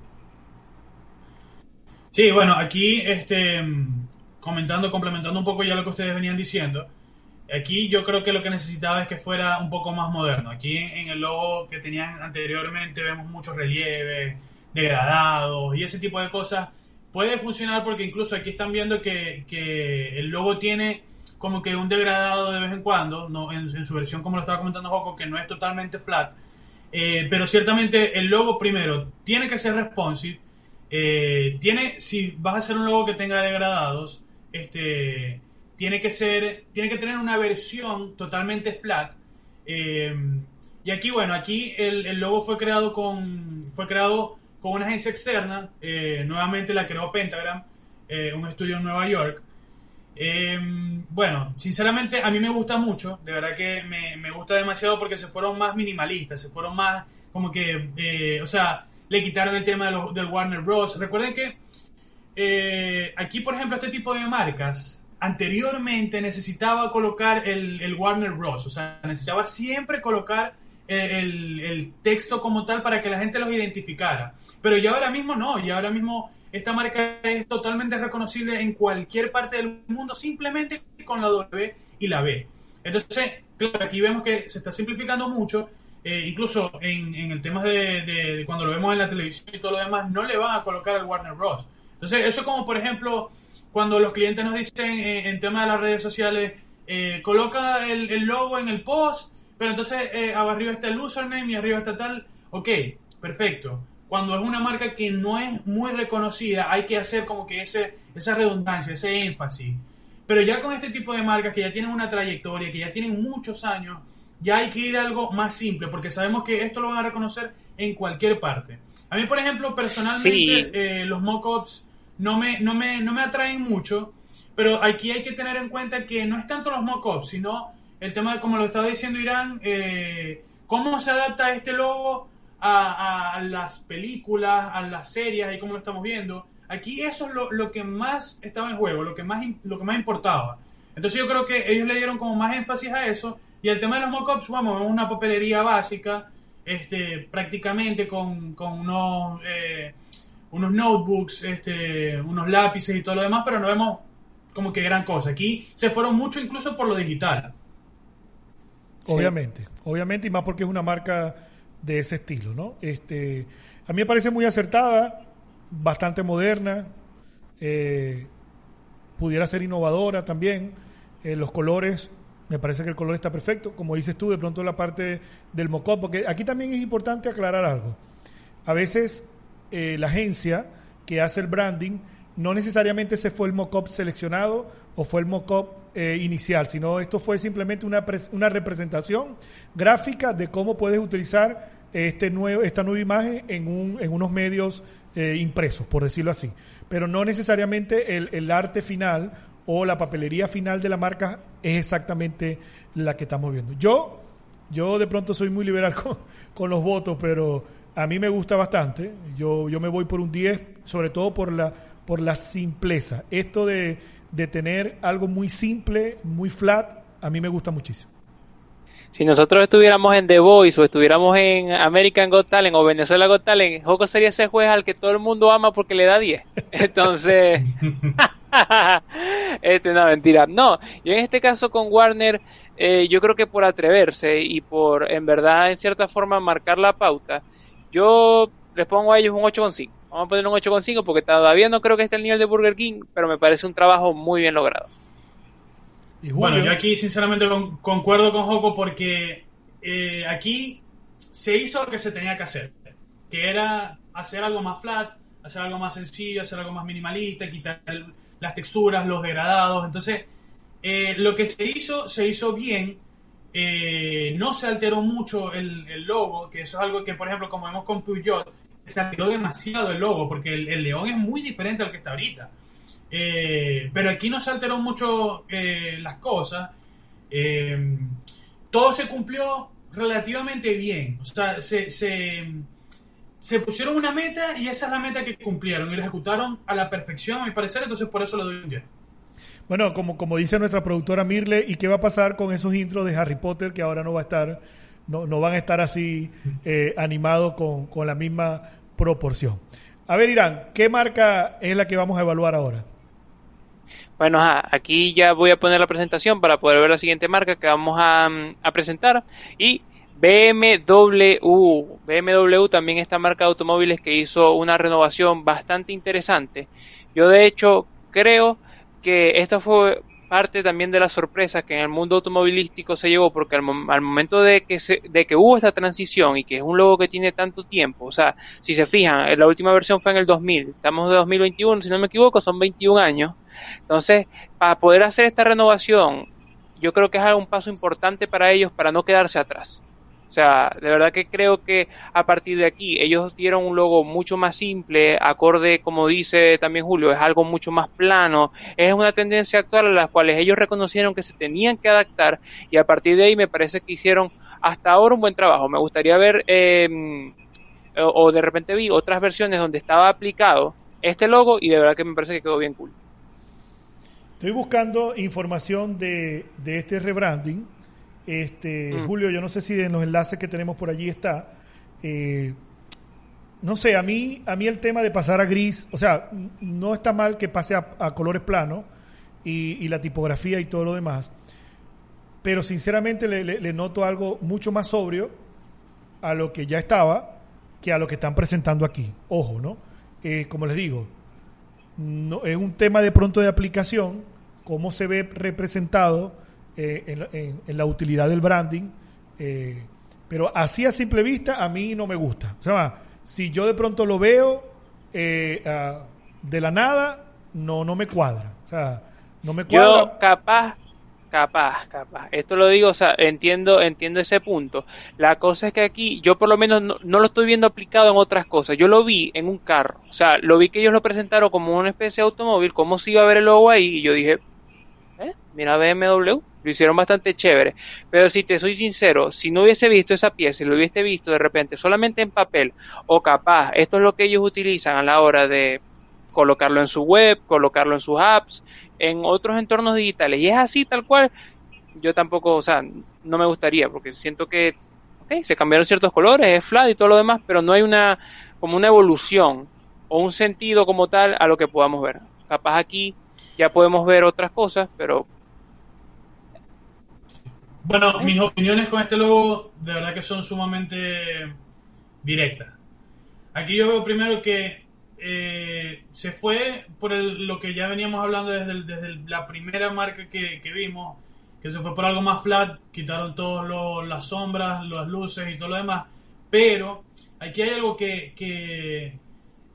Sí, bueno, aquí este, comentando, complementando un poco ya lo que ustedes venían diciendo, aquí yo creo que lo que necesitaba es que fuera un poco más moderno. Aquí en, el logo que tenían anteriormente vemos muchos relieves, degradados y ese tipo de cosas. Puede funcionar porque incluso aquí están viendo que, que el logo tiene como que un degradado de vez en cuando, no en, su versión como lo estaba comentando Joco, que no es totalmente flat, eh, pero ciertamente el logo primero tiene que ser responsive, eh, tiene, si vas a hacer un logo que tenga degradados, este, tiene que ser, tiene que tener una versión totalmente flat. Eh, y aquí, bueno, aquí el, el, logo fue creado con, fue creado con una agencia externa, nuevamente la creó Pentagram, un estudio en Nueva York. Em, bueno, sinceramente a mí me gusta mucho, de verdad que me, gusta demasiado porque se fueron más minimalistas, se fueron más como que, eh, o sea, le quitaron el tema del Warner Bros. Recuerden que eh, aquí, por ejemplo, este tipo de marcas anteriormente necesitaba colocar el, Warner Bros. O sea, necesitaba siempre colocar el, el, texto como tal para que la gente los identificara. Pero ya ahora mismo no, ya ahora mismo esta marca es totalmente reconocible en cualquier parte del mundo simplemente con la W y la B. Entonces, claro, aquí vemos que se está simplificando mucho eh, incluso en, el tema de, cuando lo vemos en la televisión y todo lo demás, no le van a colocar al Warner Bros. Entonces, eso es como, por ejemplo, cuando los clientes nos dicen eh, en tema de las redes sociales, eh, coloca el, logo en el post, pero entonces arriba está el username y arriba está tal. Ok, perfecto. Cuando es una marca que no es muy reconocida, hay que hacer como que ese, esa redundancia, ese énfasis. Pero ya con este tipo de marcas que ya tienen una trayectoria, que ya tienen muchos años, ya hay que ir a algo más simple, porque sabemos que esto lo van a reconocer en cualquier parte. A mí, por ejemplo, personalmente, eh, los mockups no me, no, me, no me atraen mucho, pero aquí hay que tener en cuenta que no es tanto los mockups, sino el tema de, como lo estaba diciendo Irán, eh, cómo se adapta este logo a, las películas, a las series, y cómo lo estamos viendo. Aquí eso es lo, lo, que más estaba en juego, lo que más, lo que más importaba. Entonces yo creo que ellos le dieron como más énfasis a eso y el tema de los mockups, vamos, es una papelería básica, este, prácticamente con, unos, eh, unos notebooks, este, unos lápices y todo lo demás, pero no vemos como que gran cosa. Aquí se fueron mucho incluso por lo digital. Obviamente, obviamente, y más porque es una marca de ese estilo, ¿no? Este, a mí me parece muy acertada, bastante moderna, eh, pudiera ser innovadora también. Eh, los colores me parece que el color está perfecto. Como dices tú, de pronto la parte del mockup, porque aquí también es importante aclarar algo. A veces eh, la agencia que hace el branding no necesariamente se fue el mockup seleccionado o fue el mockup eh, inicial, sino esto fue simplemente una, una representación gráfica de cómo puedes utilizar este nuevo, esta nueva imagen en, un, en unos medios eh, impresos, por decirlo así. Pero no necesariamente el, el arte final o la papelería final de la marca es exactamente la que estamos viendo. Yo, yo de pronto soy muy liberal con, los votos, pero a mí me gusta bastante. Yo, yo me voy por un 10, sobre todo por la, por la simpleza. Esto de, de tener algo muy simple, muy flat, a mí me gusta muchísimo. Si nosotros estuviéramos en The Voice o estuviéramos en American Got Talent o Venezuela Got Talent, Joco sería ese juez al que todo el mundo ama porque le da 10. Entonces, este, no, mentira. No, yo en este caso con Warner, eh, yo creo que por atreverse y por, en verdad, en cierta forma, marcar la pauta, yo les pongo a ellos un 8,5. Vamos a poner un 8,5 porque todavía no creo que esté el nivel de Burger King, pero me parece un trabajo muy bien logrado. bueno, yo aquí sinceramente concuerdo con Joco porque eh, aquí se hizo lo que se tenía que hacer, que era hacer algo más flat, hacer algo más sencillo, hacer algo más minimalista, quitar las texturas, los degradados. Entonces, eh, lo que se hizo, se hizo bien. Eh, no se alteró mucho el, logo, que eso es algo que, por ejemplo, como vemos con Peugeot, se alteró demasiado el logo, porque el, león es muy diferente al que está ahorita. Eh, pero aquí no se alteró mucho las cosas. todo se cumplió relativamente bien. O sea, se se pusieron una meta y esa es la meta que cumplieron y la ejecutaron a la perfección, a mi parecer, entonces por eso lo doy un 10. Bueno, como, como dice nuestra productora Mirle, ¿y qué va a pasar con esos intros de Harry Potter que ahora no va a estar, no, no van a estar así eh, animados con, con la misma proporción? A ver, Irán, ¿qué marca es la que vamos a evaluar ahora? Bueno, aquí ya voy a poner la presentación para poder ver la siguiente marca que vamos a, a presentar y BMW, BMW también esta marca de automóviles que hizo una renovación bastante interesante. Yo de hecho creo que esto fue parte también de la sorpresa que en el mundo automovilístico se llevó porque al, momento de que se, de que hubo esta transición y que es un logo que tiene tanto tiempo, o sea, si se fijan, la última versión fue en el 2000, estamos de 2021, si no me equivoco, son 21 años. Entonces, para poder hacer esta renovación, yo creo que es un paso importante para ellos para no quedarse atrás. O sea, de verdad que creo que a partir de aquí ellos dieron un logo mucho más simple, acorde, como dice también Julio, es algo mucho más plano, es una tendencia actual a la cual ellos reconocieron que se tenían que adaptar y a partir de ahí me parece que hicieron hasta ahora un buen trabajo. Me gustaría ver, eh, o, de repente vi otras versiones donde estaba aplicado este logo y de verdad que me parece que quedó bien cool. Estoy buscando información de, de este rebranding este, mm. Julio, yo no sé si en los enlaces que tenemos por allí está. Eh, no sé, a mí, a mí el tema de pasar a gris, o sea, no está mal que pase a, colores planos y, la tipografía y todo lo demás, pero sinceramente le, noto algo mucho más sobrio a lo que ya estaba que a lo que están presentando aquí. Ojo, ¿no? Eh, como les digo, no, es un tema de pronto de aplicación, cómo se ve representado eh, en, la utilidad del branding, eh, pero así a simple vista a mí no me gusta. O sea, si yo de pronto lo veo de la nada, no, no me cuadra. O sea, no me cuadra. Yo capaz Capaz, capaz. Esto lo digo, o sea, entiendo, entiendo ese punto. La cosa es que aquí yo por lo menos no, lo estoy viendo aplicado en otras cosas. Yo lo vi en un carro. O sea, lo vi que ellos lo presentaron como una especie de automóvil, como si iba a ver el logo ahí, y yo dije, ¿eh? Mira BMW. Lo hicieron bastante chévere. Pero si te soy sincero, si no hubiese visto esa pieza y lo hubiese visto de repente solamente en papel, o capaz, esto es lo que ellos utilizan a la hora de colocarlo en su web, colocarlo en sus apps, en otros entornos digitales y es así tal cual, yo tampoco, o sea, no me gustaría porque siento que, ok, se cambiaron ciertos colores, es flat y todo lo demás, pero no hay una, como una evolución o un sentido como tal a lo que podamos ver. Capaz aquí ya podemos ver otras cosas, pero... Bueno, mis opiniones con este logo de verdad que son sumamente directas. Aquí yo veo primero que eh, se fue por lo que ya veníamos hablando desde, desde la primera marca que, vimos, que se fue por algo más flat, quitaron todas las sombras, las luces y todo lo demás, pero aquí hay algo que,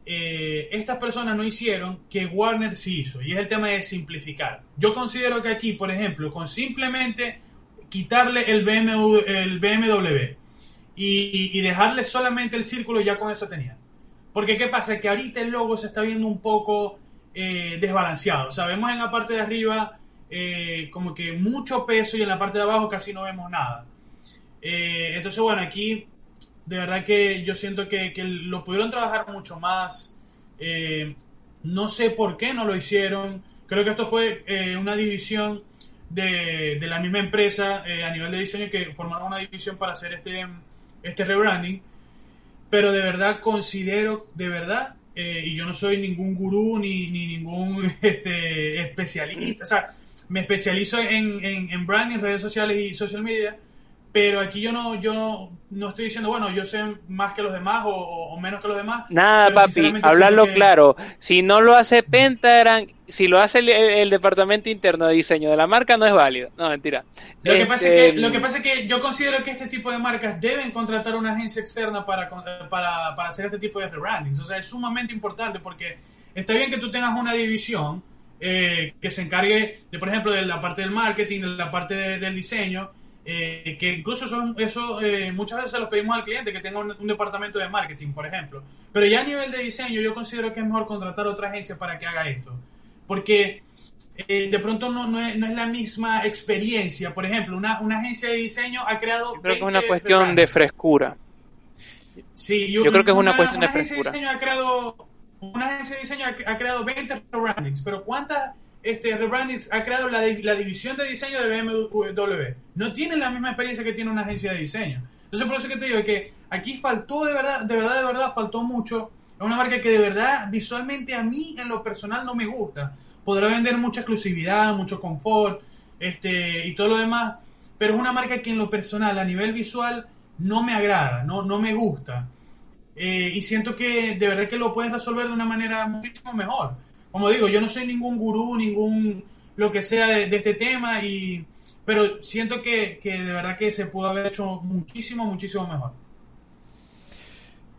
eh, estas personas no hicieron que Warner sí hizo, y es el tema de simplificar. Yo considero que aquí, por ejemplo, con simplemente quitarle el BMW, el BMW y, y dejarle solamente el círculo, ya con eso tenía. Porque ¿qué pasa? Que ahorita el logo se está viendo un poco eh, desbalanceado. O sea, vemos en la parte de arriba eh, como que mucho peso y en la parte de abajo casi no vemos nada. Eh, entonces, bueno, aquí de verdad que yo siento que, lo pudieron trabajar mucho más. no sé por qué no lo hicieron. Creo que esto fue una división de, de, la misma empresa a nivel de diseño que formaron una división para hacer este, este rebranding. Pero de verdad considero, de verdad, eh, y yo no soy ningún gurú ni, ni ningún este, especialista, o sea, me especializo en, en, en branding, redes sociales y social media, pero aquí yo no, yo no estoy diciendo, bueno, yo sé más que los demás o, menos que los demás. Nada, papi, hablarlo claro. Si no lo hace Pentagram, si lo hace el, departamento interno de diseño de la marca no es válido. No, mentira. Lo, que pasa es que, este, lo que pasa es que yo considero que este tipo de marcas deben contratar una agencia externa para, para, para hacer este tipo de rebrandings. O sea, es sumamente importante porque está bien que tú tengas una división eh, que se encargue de, por ejemplo, de la parte del marketing, de la parte del diseño, eh, que incluso son, eso eh, muchas veces se los pedimos al cliente que tenga un, un, departamento de marketing, por ejemplo. Pero ya a nivel de diseño yo considero que es mejor contratar otra agencia para que haga esto porque eh, de pronto no, no, es, la misma experiencia. Por ejemplo, una, una agencia de diseño ha creado... Yo creo que es una cuestión de frescura. Sí, yo, creo que es una, cuestión de frescura. De diseño ha creado, una agencia de diseño ha, creado 20 rebrandings, pero ¿cuántas este, rebrandings ha creado la, la división de diseño de BMW? No tienen la misma experiencia que tiene una agencia de diseño. Entonces, por eso que te digo que aquí faltó de verdad, de verdad, de verdad, faltó mucho es una marca que de verdad visualmente a mí en lo personal no me gusta. Podrá vender mucha exclusividad, mucho confort este, y todo lo demás, pero es una marca que en lo personal, a nivel visual, no me agrada, no, no me gusta. Eh, y siento que de verdad que lo puedes resolver de una manera muchísimo mejor. Como digo, yo no soy ningún gurú, ningún lo que sea de, este tema, y, pero siento que, que de verdad que se pudo haber hecho muchísimo, muchísimo mejor.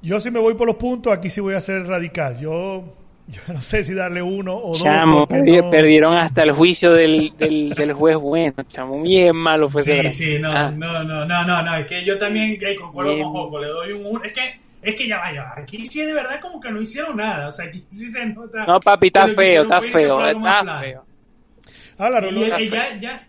Yo si me voy por los puntos, aquí sí voy a ser radical. Yo, yo no sé si darle uno o dos. perdieron hasta el juicio del, del, juez bueno, chamo. Bien malo fue Sí, sí, no, ah. no, no, no, no, no, es que yo también concuerdo con Joco, le doy un 1. Es que, es que ya vaya, aquí sí de verdad como que no hicieron nada. O sea, aquí sí se nota. No, papi, está feo, está feo, está feo. Ah, claro, ya, ya.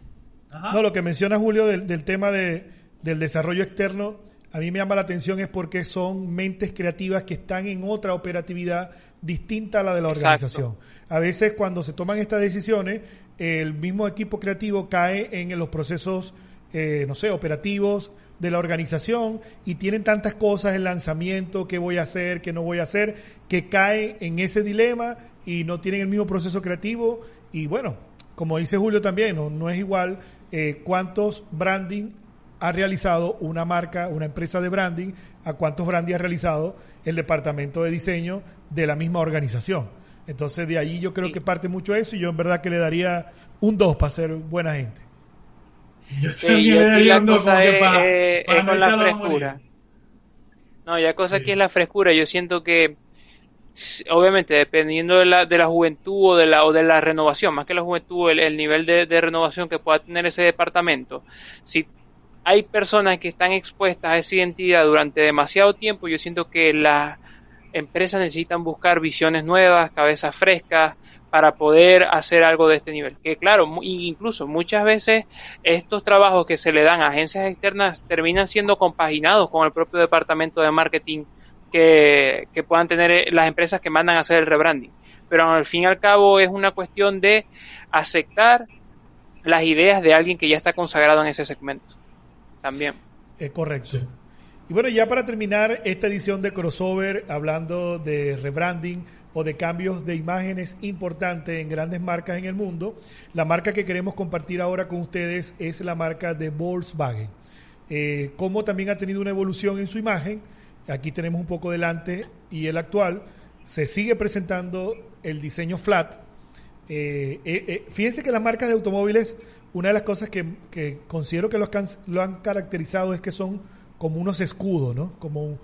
No, lo que menciona Julio del, del tema de, del desarrollo externo a mí me llama la atención es porque son mentes creativas que están en otra operatividad distinta a la de la organización. A veces cuando se toman estas decisiones, el mismo equipo creativo cae en los procesos, eh, no sé, operativos de la organización y tienen tantas cosas, el lanzamiento, qué voy a hacer, qué no voy a hacer, que cae en ese dilema y no tienen el mismo proceso creativo. Y bueno, como dice Julio también, no, es igual eh, cuántos branding ha realizado una marca, una empresa de branding, a cuántos branding ha realizado el departamento de diseño de la misma organización. Entonces de ahí yo creo que parte mucho eso y yo en verdad que le daría un 2 para ser buena gente. Yo también le daría un 2 para, con la frescura. No, ya cosa aquí es la frescura. Yo siento que obviamente dependiendo de la, de la juventud o de la, o de la renovación, más que la juventud, el, el nivel de, de, renovación que pueda tener ese departamento, si hay personas que están expuestas a esa identidad durante demasiado tiempo, yo siento que las empresas necesitan buscar visiones nuevas, cabezas frescas, para poder hacer algo de este nivel. Que claro, incluso muchas veces estos trabajos que se le dan a agencias externas terminan siendo compaginados con el propio departamento de marketing que, que puedan tener eh, las empresas que mandan a hacer el rebranding. Pero al fin y al cabo es una cuestión de aceptar las ideas de alguien que ya está consagrado en ese segmento también. Es correcto. Y bueno, ya para terminar esta edición de crossover, hablando de rebranding o de cambios de imágenes importantes en grandes marcas en el mundo, la marca que queremos compartir ahora con ustedes es la marca de Volkswagen. Eh, como también ha tenido una evolución en su imagen, aquí tenemos un poco delante y el actual, se sigue presentando el diseño flat. Eh, eh, eh fíjense que las marcas de automóviles una de las cosas que, considero que lo han caracterizado es que son como unos escudos, ¿no? Como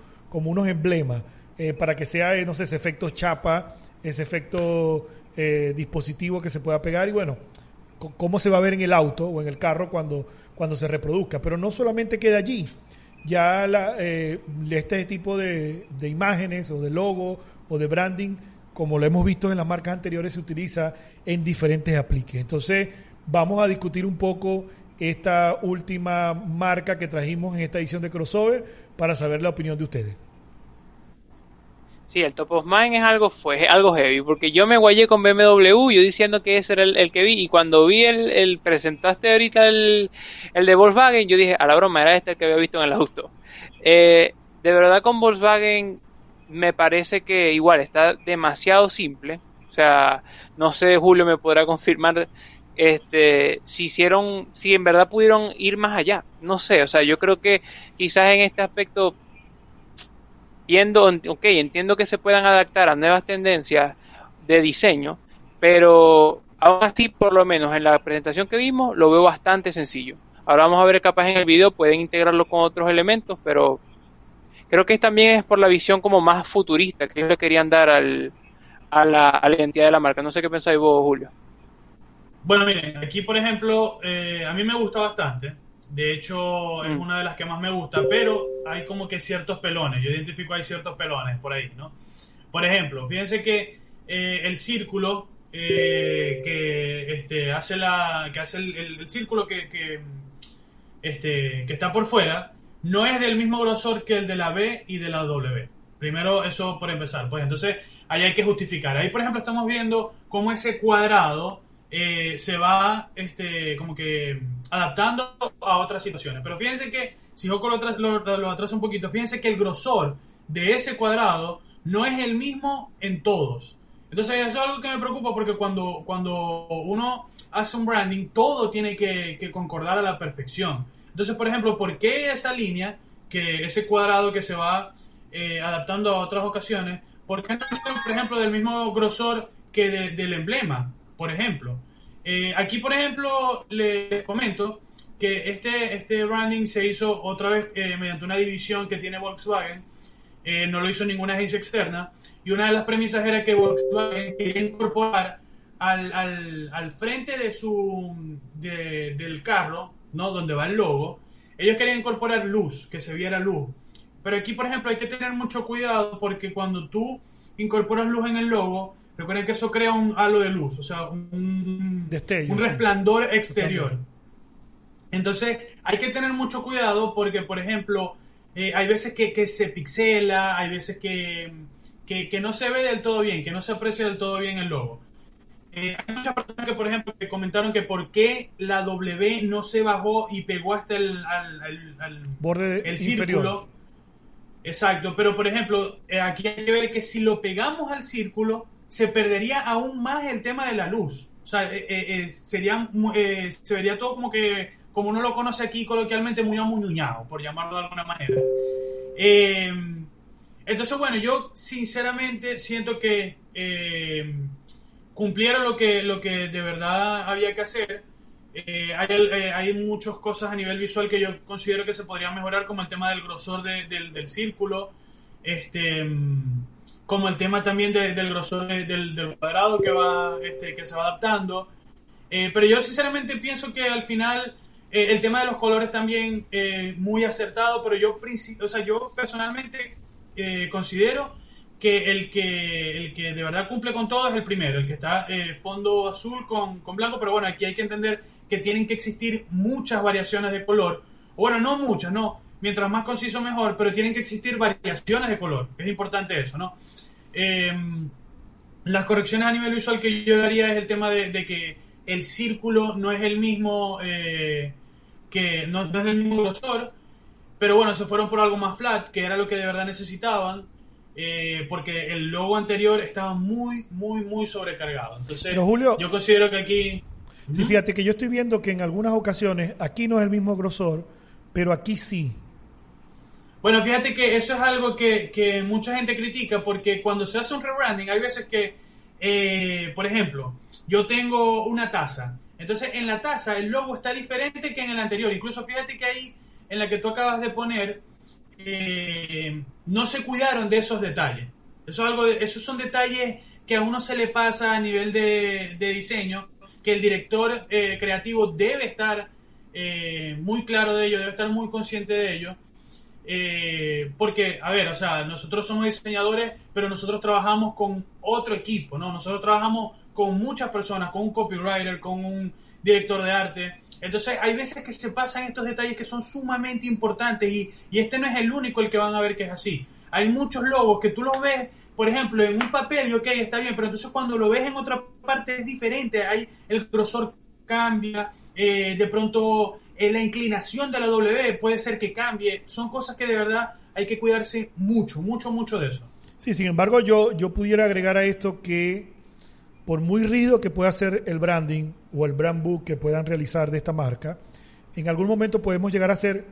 unos emblemas, eh, para que sea, eh, no sé, ese efecto chapa, ese efecto eh, dispositivo que se pueda pegar y bueno, cómo se va a ver en el auto o en el carro cuando, cuando se reproduzca. Pero no solamente queda allí, ya la, este tipo de, de imágenes o de logo o de branding, como lo hemos visto en las marcas anteriores, se utiliza en diferentes apliques. Entonces, Vamos a discutir un poco esta última marca que trajimos en esta edición de Crossover para saber la opinión de ustedes. Sí, el Top of Mind es algo, fue algo heavy, porque yo me guayé con BMW, yo diciendo que ese era el, que vi, y cuando vi el, presentaste ahorita el, el, de Volkswagen, yo dije, a la broma, era este el que había visto en el auto. Eh, de verdad con Volkswagen me parece que igual está demasiado simple, o sea, no sé, Julio me podrá confirmar este, si hicieron, si en verdad pudieron ir más allá. No sé, o sea, yo creo que quizás en este aspecto, viendo, ok, entiendo que se puedan adaptar a nuevas tendencias de diseño, pero aún así, por lo menos en la presentación que vimos, lo veo bastante sencillo. Ahora vamos a ver capaz en el video, pueden integrarlo con otros elementos, pero creo que también es por la visión como más futurista que ellos le querían dar al, a, la, a la identidad de la marca. No sé qué pensáis vos, Julio. Bueno, miren, aquí por ejemplo, eh, a mí me gusta bastante. De hecho, es mm. una de las que más me gusta, pero hay como que ciertos pelones. Yo identifico hay ciertos pelones por ahí, ¿no? Por ejemplo, fíjense que eh, el círculo eh, que este, hace la que hace el, círculo que, que, este, que está por fuera no es del mismo grosor que el de la B y de la W. Primero, eso por empezar. Pues entonces, ahí hay que justificar. Ahí, por ejemplo, estamos viendo cómo ese cuadrado eh, se va este, como que adaptando a otras situaciones. Pero fíjense que, si yo lo, lo, lo atraso un poquito, fíjense que el grosor de ese cuadrado no es el mismo en todos. Entonces eso es algo que me preocupa porque cuando, cuando uno hace un branding, todo tiene que, concordar a la perfección. Entonces, por ejemplo, ¿por qué esa línea, que ese cuadrado que se va eh, adaptando a otras ocasiones, ¿por qué no por ejemplo, del mismo grosor que del emblema? Por ejemplo. Eh, aquí, por ejemplo, les comento que este, este branding se hizo otra vez eh, mediante una división que tiene Volkswagen. Eh, no lo hizo ninguna agencia externa. Y una de las premisas era que Volkswagen quería incorporar al, al, al frente de su, del carro, ¿no? donde va el logo, ellos querían incorporar luz, que se viera luz. Pero aquí, por ejemplo, hay que tener mucho cuidado porque cuando tú incorporas luz en el logo, Recuerden que eso crea un halo de luz, o sea, un, un resplandor exterior. Entonces, hay que tener mucho cuidado porque, por ejemplo, eh, hay veces que, se pixela, hay veces que, que, no se ve del todo bien, que no se aprecia del todo bien el logo. Eh, hay muchas personas que, por ejemplo, que comentaron que por qué la W no se bajó y pegó hasta el al, borde el círculo. Exacto, pero por ejemplo, eh, aquí hay que ver que si lo pegamos al círculo, se perdería aún más el tema de la luz. O sea, eh, eh, eh, sería, se vería todo como que como uno lo conoce aquí coloquialmente, muy amuñuñado, por llamarlo de alguna manera. Eh, entonces, bueno, yo sinceramente siento que eh, cumplieron lo que, lo que de verdad había que hacer. Eh, hay, muchas cosas a nivel visual que yo considero que se podrían mejorar, como el tema del grosor del, círculo, este, como el tema también del grosor del, cuadrado que, va, este, que se va adaptando. pero yo sinceramente pienso que al final eh, el tema de los colores también eh, muy acertado, pero yo, o sea, yo personalmente eh, considero que el, que el que de verdad cumple con todo es el primero, el que está fondo azul con, con, blanco, pero bueno, aquí hay que entender que tienen que existir muchas variaciones de color. Bueno, no muchas, no. Mientras más conciso mejor, pero tienen que existir variaciones de color. Es importante eso, ¿no? Em, las correcciones a nivel visual que yo haría es el tema de, de que el círculo no es el mismo que no, es del mismo grosor, pero bueno, se fueron por algo más flat, que era lo que de verdad necesitaban, eh, porque el logo anterior estaba muy, muy, muy sobrecargado. Entonces, Julio, yo considero que aquí... Sí, fíjate que yo estoy viendo que en algunas ocasiones aquí no es el mismo grosor, pero aquí sí. Bueno, fíjate que eso es algo que, mucha gente critica porque cuando se hace un rebranding hay veces que, eh, por ejemplo, yo tengo una taza entonces, en la taza el logo está diferente que en el anterior. Incluso fíjate que ahí, en la que tú acabas de poner, eh, no se cuidaron de esos detalles. Eso algo esos son detalles que a uno se le pasa a nivel de, diseño, que el director eh, creativo debe estar eh, muy claro de ello, debe estar muy consciente de ello. Porque, a ver, o sea, nosotros somos diseñadores, pero nosotros trabajamos con otro equipo, ¿no? Nosotros trabajamos con muchas personas, con un copywriter, con un director de arte. Entonces hay veces que se pasan estos detalles que son sumamente importantes y, este no es el único el que van a ver que es así. Hay muchos logos que tú los ves, por ejemplo, en un papel y ok, está bien, pero entonces cuando lo ves en otra parte es diferente, hay, el grosor cambia, eh, de pronto eh, la inclinación de la W puede ser que cambie, son cosas que de verdad hay que cuidarse mucho, mucho, mucho de eso. Sí, sin embargo, yo, yo pudiera agregar a esto que por muy rígido que pueda ser el branding o el brand book que puedan realizar de esta marca, en algún momento podemos llegar a ser,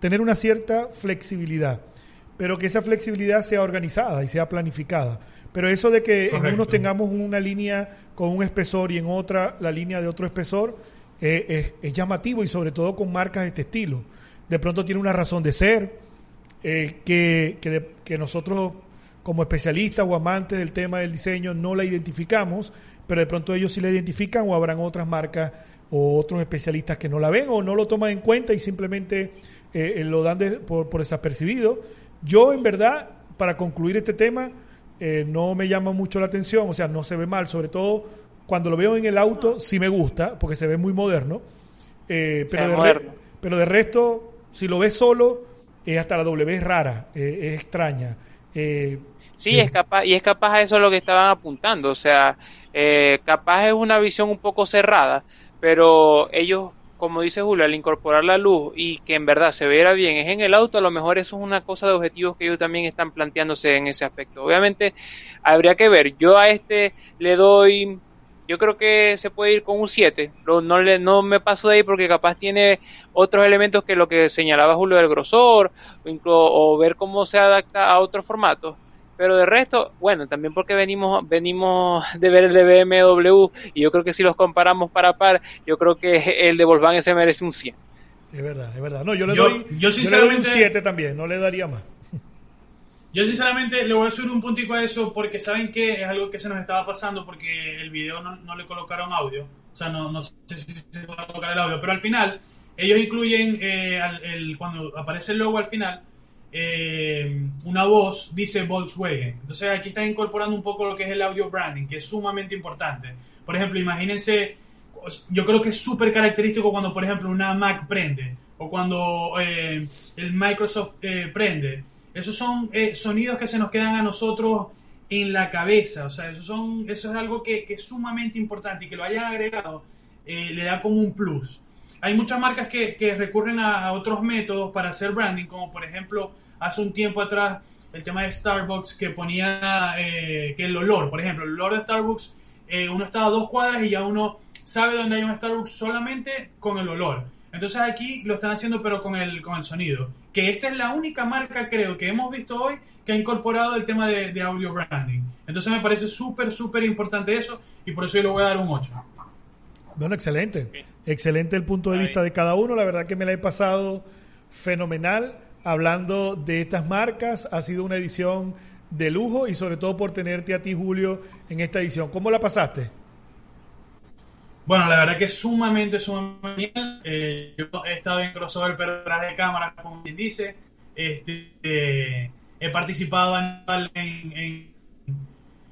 tener una cierta flexibilidad, pero que esa flexibilidad sea organizada y sea planificada. Pero eso de que en unos tengamos una línea con un espesor y en otra la línea de otro espesor es, llamativo y sobre todo con marcas de este estilo. De pronto tiene una razón de ser eh, que, que, que nosotros como especialistas o amantes del tema del diseño no la identificamos, pero de pronto ellos sí la identifican o habrán otras marcas o otros especialistas que no la ven o no lo toman en cuenta y simplemente eh, lo dan por, desapercibido. Yo en verdad, para concluir este tema, eh, no me llama mucho la atención, o sea, no se ve mal, sobre todo cuando lo veo en el auto sí me gusta, porque se ve muy moderno, pero, de pero de resto, si lo ves solo, hasta la W es rara, es extraña. Sí, es capaz, y es capaz a eso lo que estaban apuntando, o sea, eh, capaz es una visión un poco cerrada, pero ellos, como dice Julio, al incorporar la luz y que en verdad se viera bien es en el auto, a lo mejor eso es una cosa de objetivos que ellos también están planteándose en ese aspecto. Obviamente, habría que ver, yo a este le doy, yo creo que se puede ir con un 7, no, no, le, no me paso de ahí porque capaz tiene otros elementos que lo que señalaba Julio del grosor, o, o ver cómo se adapta a otros formatos pero de resto, bueno, también porque venimos venimos de ver el de BMW y yo creo que si los comparamos para par, yo creo que el de Volkswagen se merece un 100. Es verdad, es verdad. No, yo le doy, yo, sinceramente, un 7 también, no le daría más. Yo sinceramente le voy a subir un puntico a eso porque saben que es algo que se nos estaba pasando porque el video no, le colocaron audio. O sea, no, no sé si se puede colocar el audio, pero al final ellos incluyen, eh, el, cuando aparece el logo al final, eh, una voz dice Volkswagen. Entonces aquí están incorporando un poco lo que es el audio branding, que es sumamente importante. Por ejemplo, imagínense, yo creo que es súper característico cuando, por ejemplo, una Mac prende o cuando eh, el Microsoft prende. Esos son sonidos que se nos quedan a nosotros en la cabeza. O sea, eso, son, eso es algo que, es sumamente importante y que lo hayan agregado le da como un plus. Hay muchas marcas que, recurren a, otros métodos para hacer branding, como por ejemplo hace un tiempo atrás el tema de Starbucks que ponía eh, que el olor, por ejemplo, el olor de Starbucks, eh, uno está a dos cuadras y ya uno sabe dónde hay un Starbucks solamente con el olor. Entonces aquí lo están haciendo pero con el, con el sonido. Que esta es la única marca, creo, que hemos visto hoy que ha incorporado el tema de, audio branding. Entonces me parece súper, súper importante eso y por eso yo le voy a dar un 8. Bueno, excelente. Excelente el punto de vista de cada uno. La verdad que me la he pasado fenomenal hablando de estas marcas. Ha sido una edición de lujo y sobre todo por tenerte a ti, Julio, en esta edición. ¿Cómo la pasaste? Bueno, la verdad que es sumamente, sumamente eh, yo he estado en crossover, pero detrás de cámara, como quien dice. Este, eh, he participado en,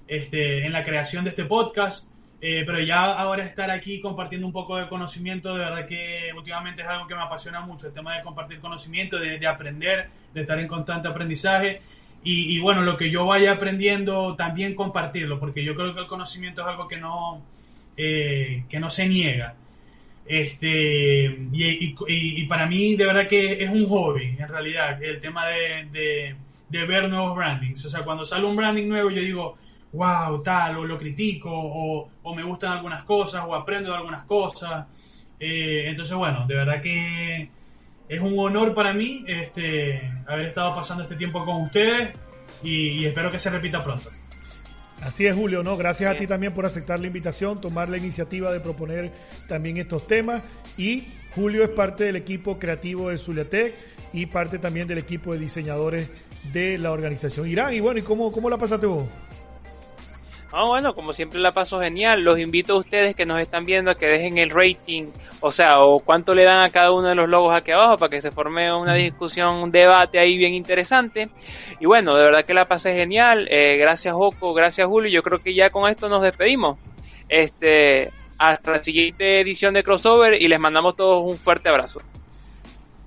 este, en la creación de este podcast, eh, pero ya ahora estar aquí compartiendo un poco de conocimiento, de verdad que últimamente es algo que me apasiona mucho, el tema de compartir conocimiento, de, aprender, de estar en constante aprendizaje. Y, y, bueno, lo que yo vaya aprendiendo, también compartirlo, porque yo creo que el conocimiento es algo que no eh, que no se niega. Este, y, para mí, de verdad que es un hobby, en realidad, el tema de, ver nuevos brandings. O sea, cuando sale un branding nuevo, yo digo, wow, tal, o lo critico, o, me gustan algunas cosas, o aprendo de algunas cosas. Eh, entonces, bueno, de verdad que es un honor para mí este, haber estado pasando este tiempo con ustedes y espero que se repita pronto. Así es, Julio, ¿no? Gracias a ti también por aceptar la invitación, tomar la iniciativa de proponer también estos temas. Y Julio es parte del equipo creativo de Zuliatec y parte también del equipo de diseñadores de la organización Irán. Y bueno, ¿y cómo, cómo la pasaste vos? Ah, bueno, como siempre la paso genial. Los invito a ustedes que nos están viendo a que dejen el rating, o sea, o cuánto le dan a cada uno de los logos aquí abajo para que se forme una discusión, un debate ahí bien interesante. Y bueno, de verdad que la pasé genial. Eh, gracias, Joco, gracias, Julio. Yo creo que ya con esto nos despedimos. Este, hasta la siguiente edición de Crossover y les mandamos todos un fuerte abrazo.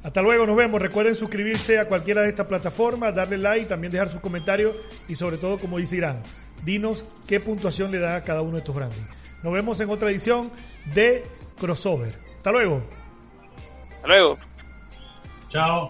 Hasta luego, nos vemos. Recuerden suscribirse a cualquiera de estas plataformas, darle like, también dejar sus comentarios y sobre todo, como dice Irán, dinos qué puntuación le da a cada uno de estos grandes. Nos vemos en otra edición de Crossover. Hasta luego. Hasta luego. Chao.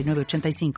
85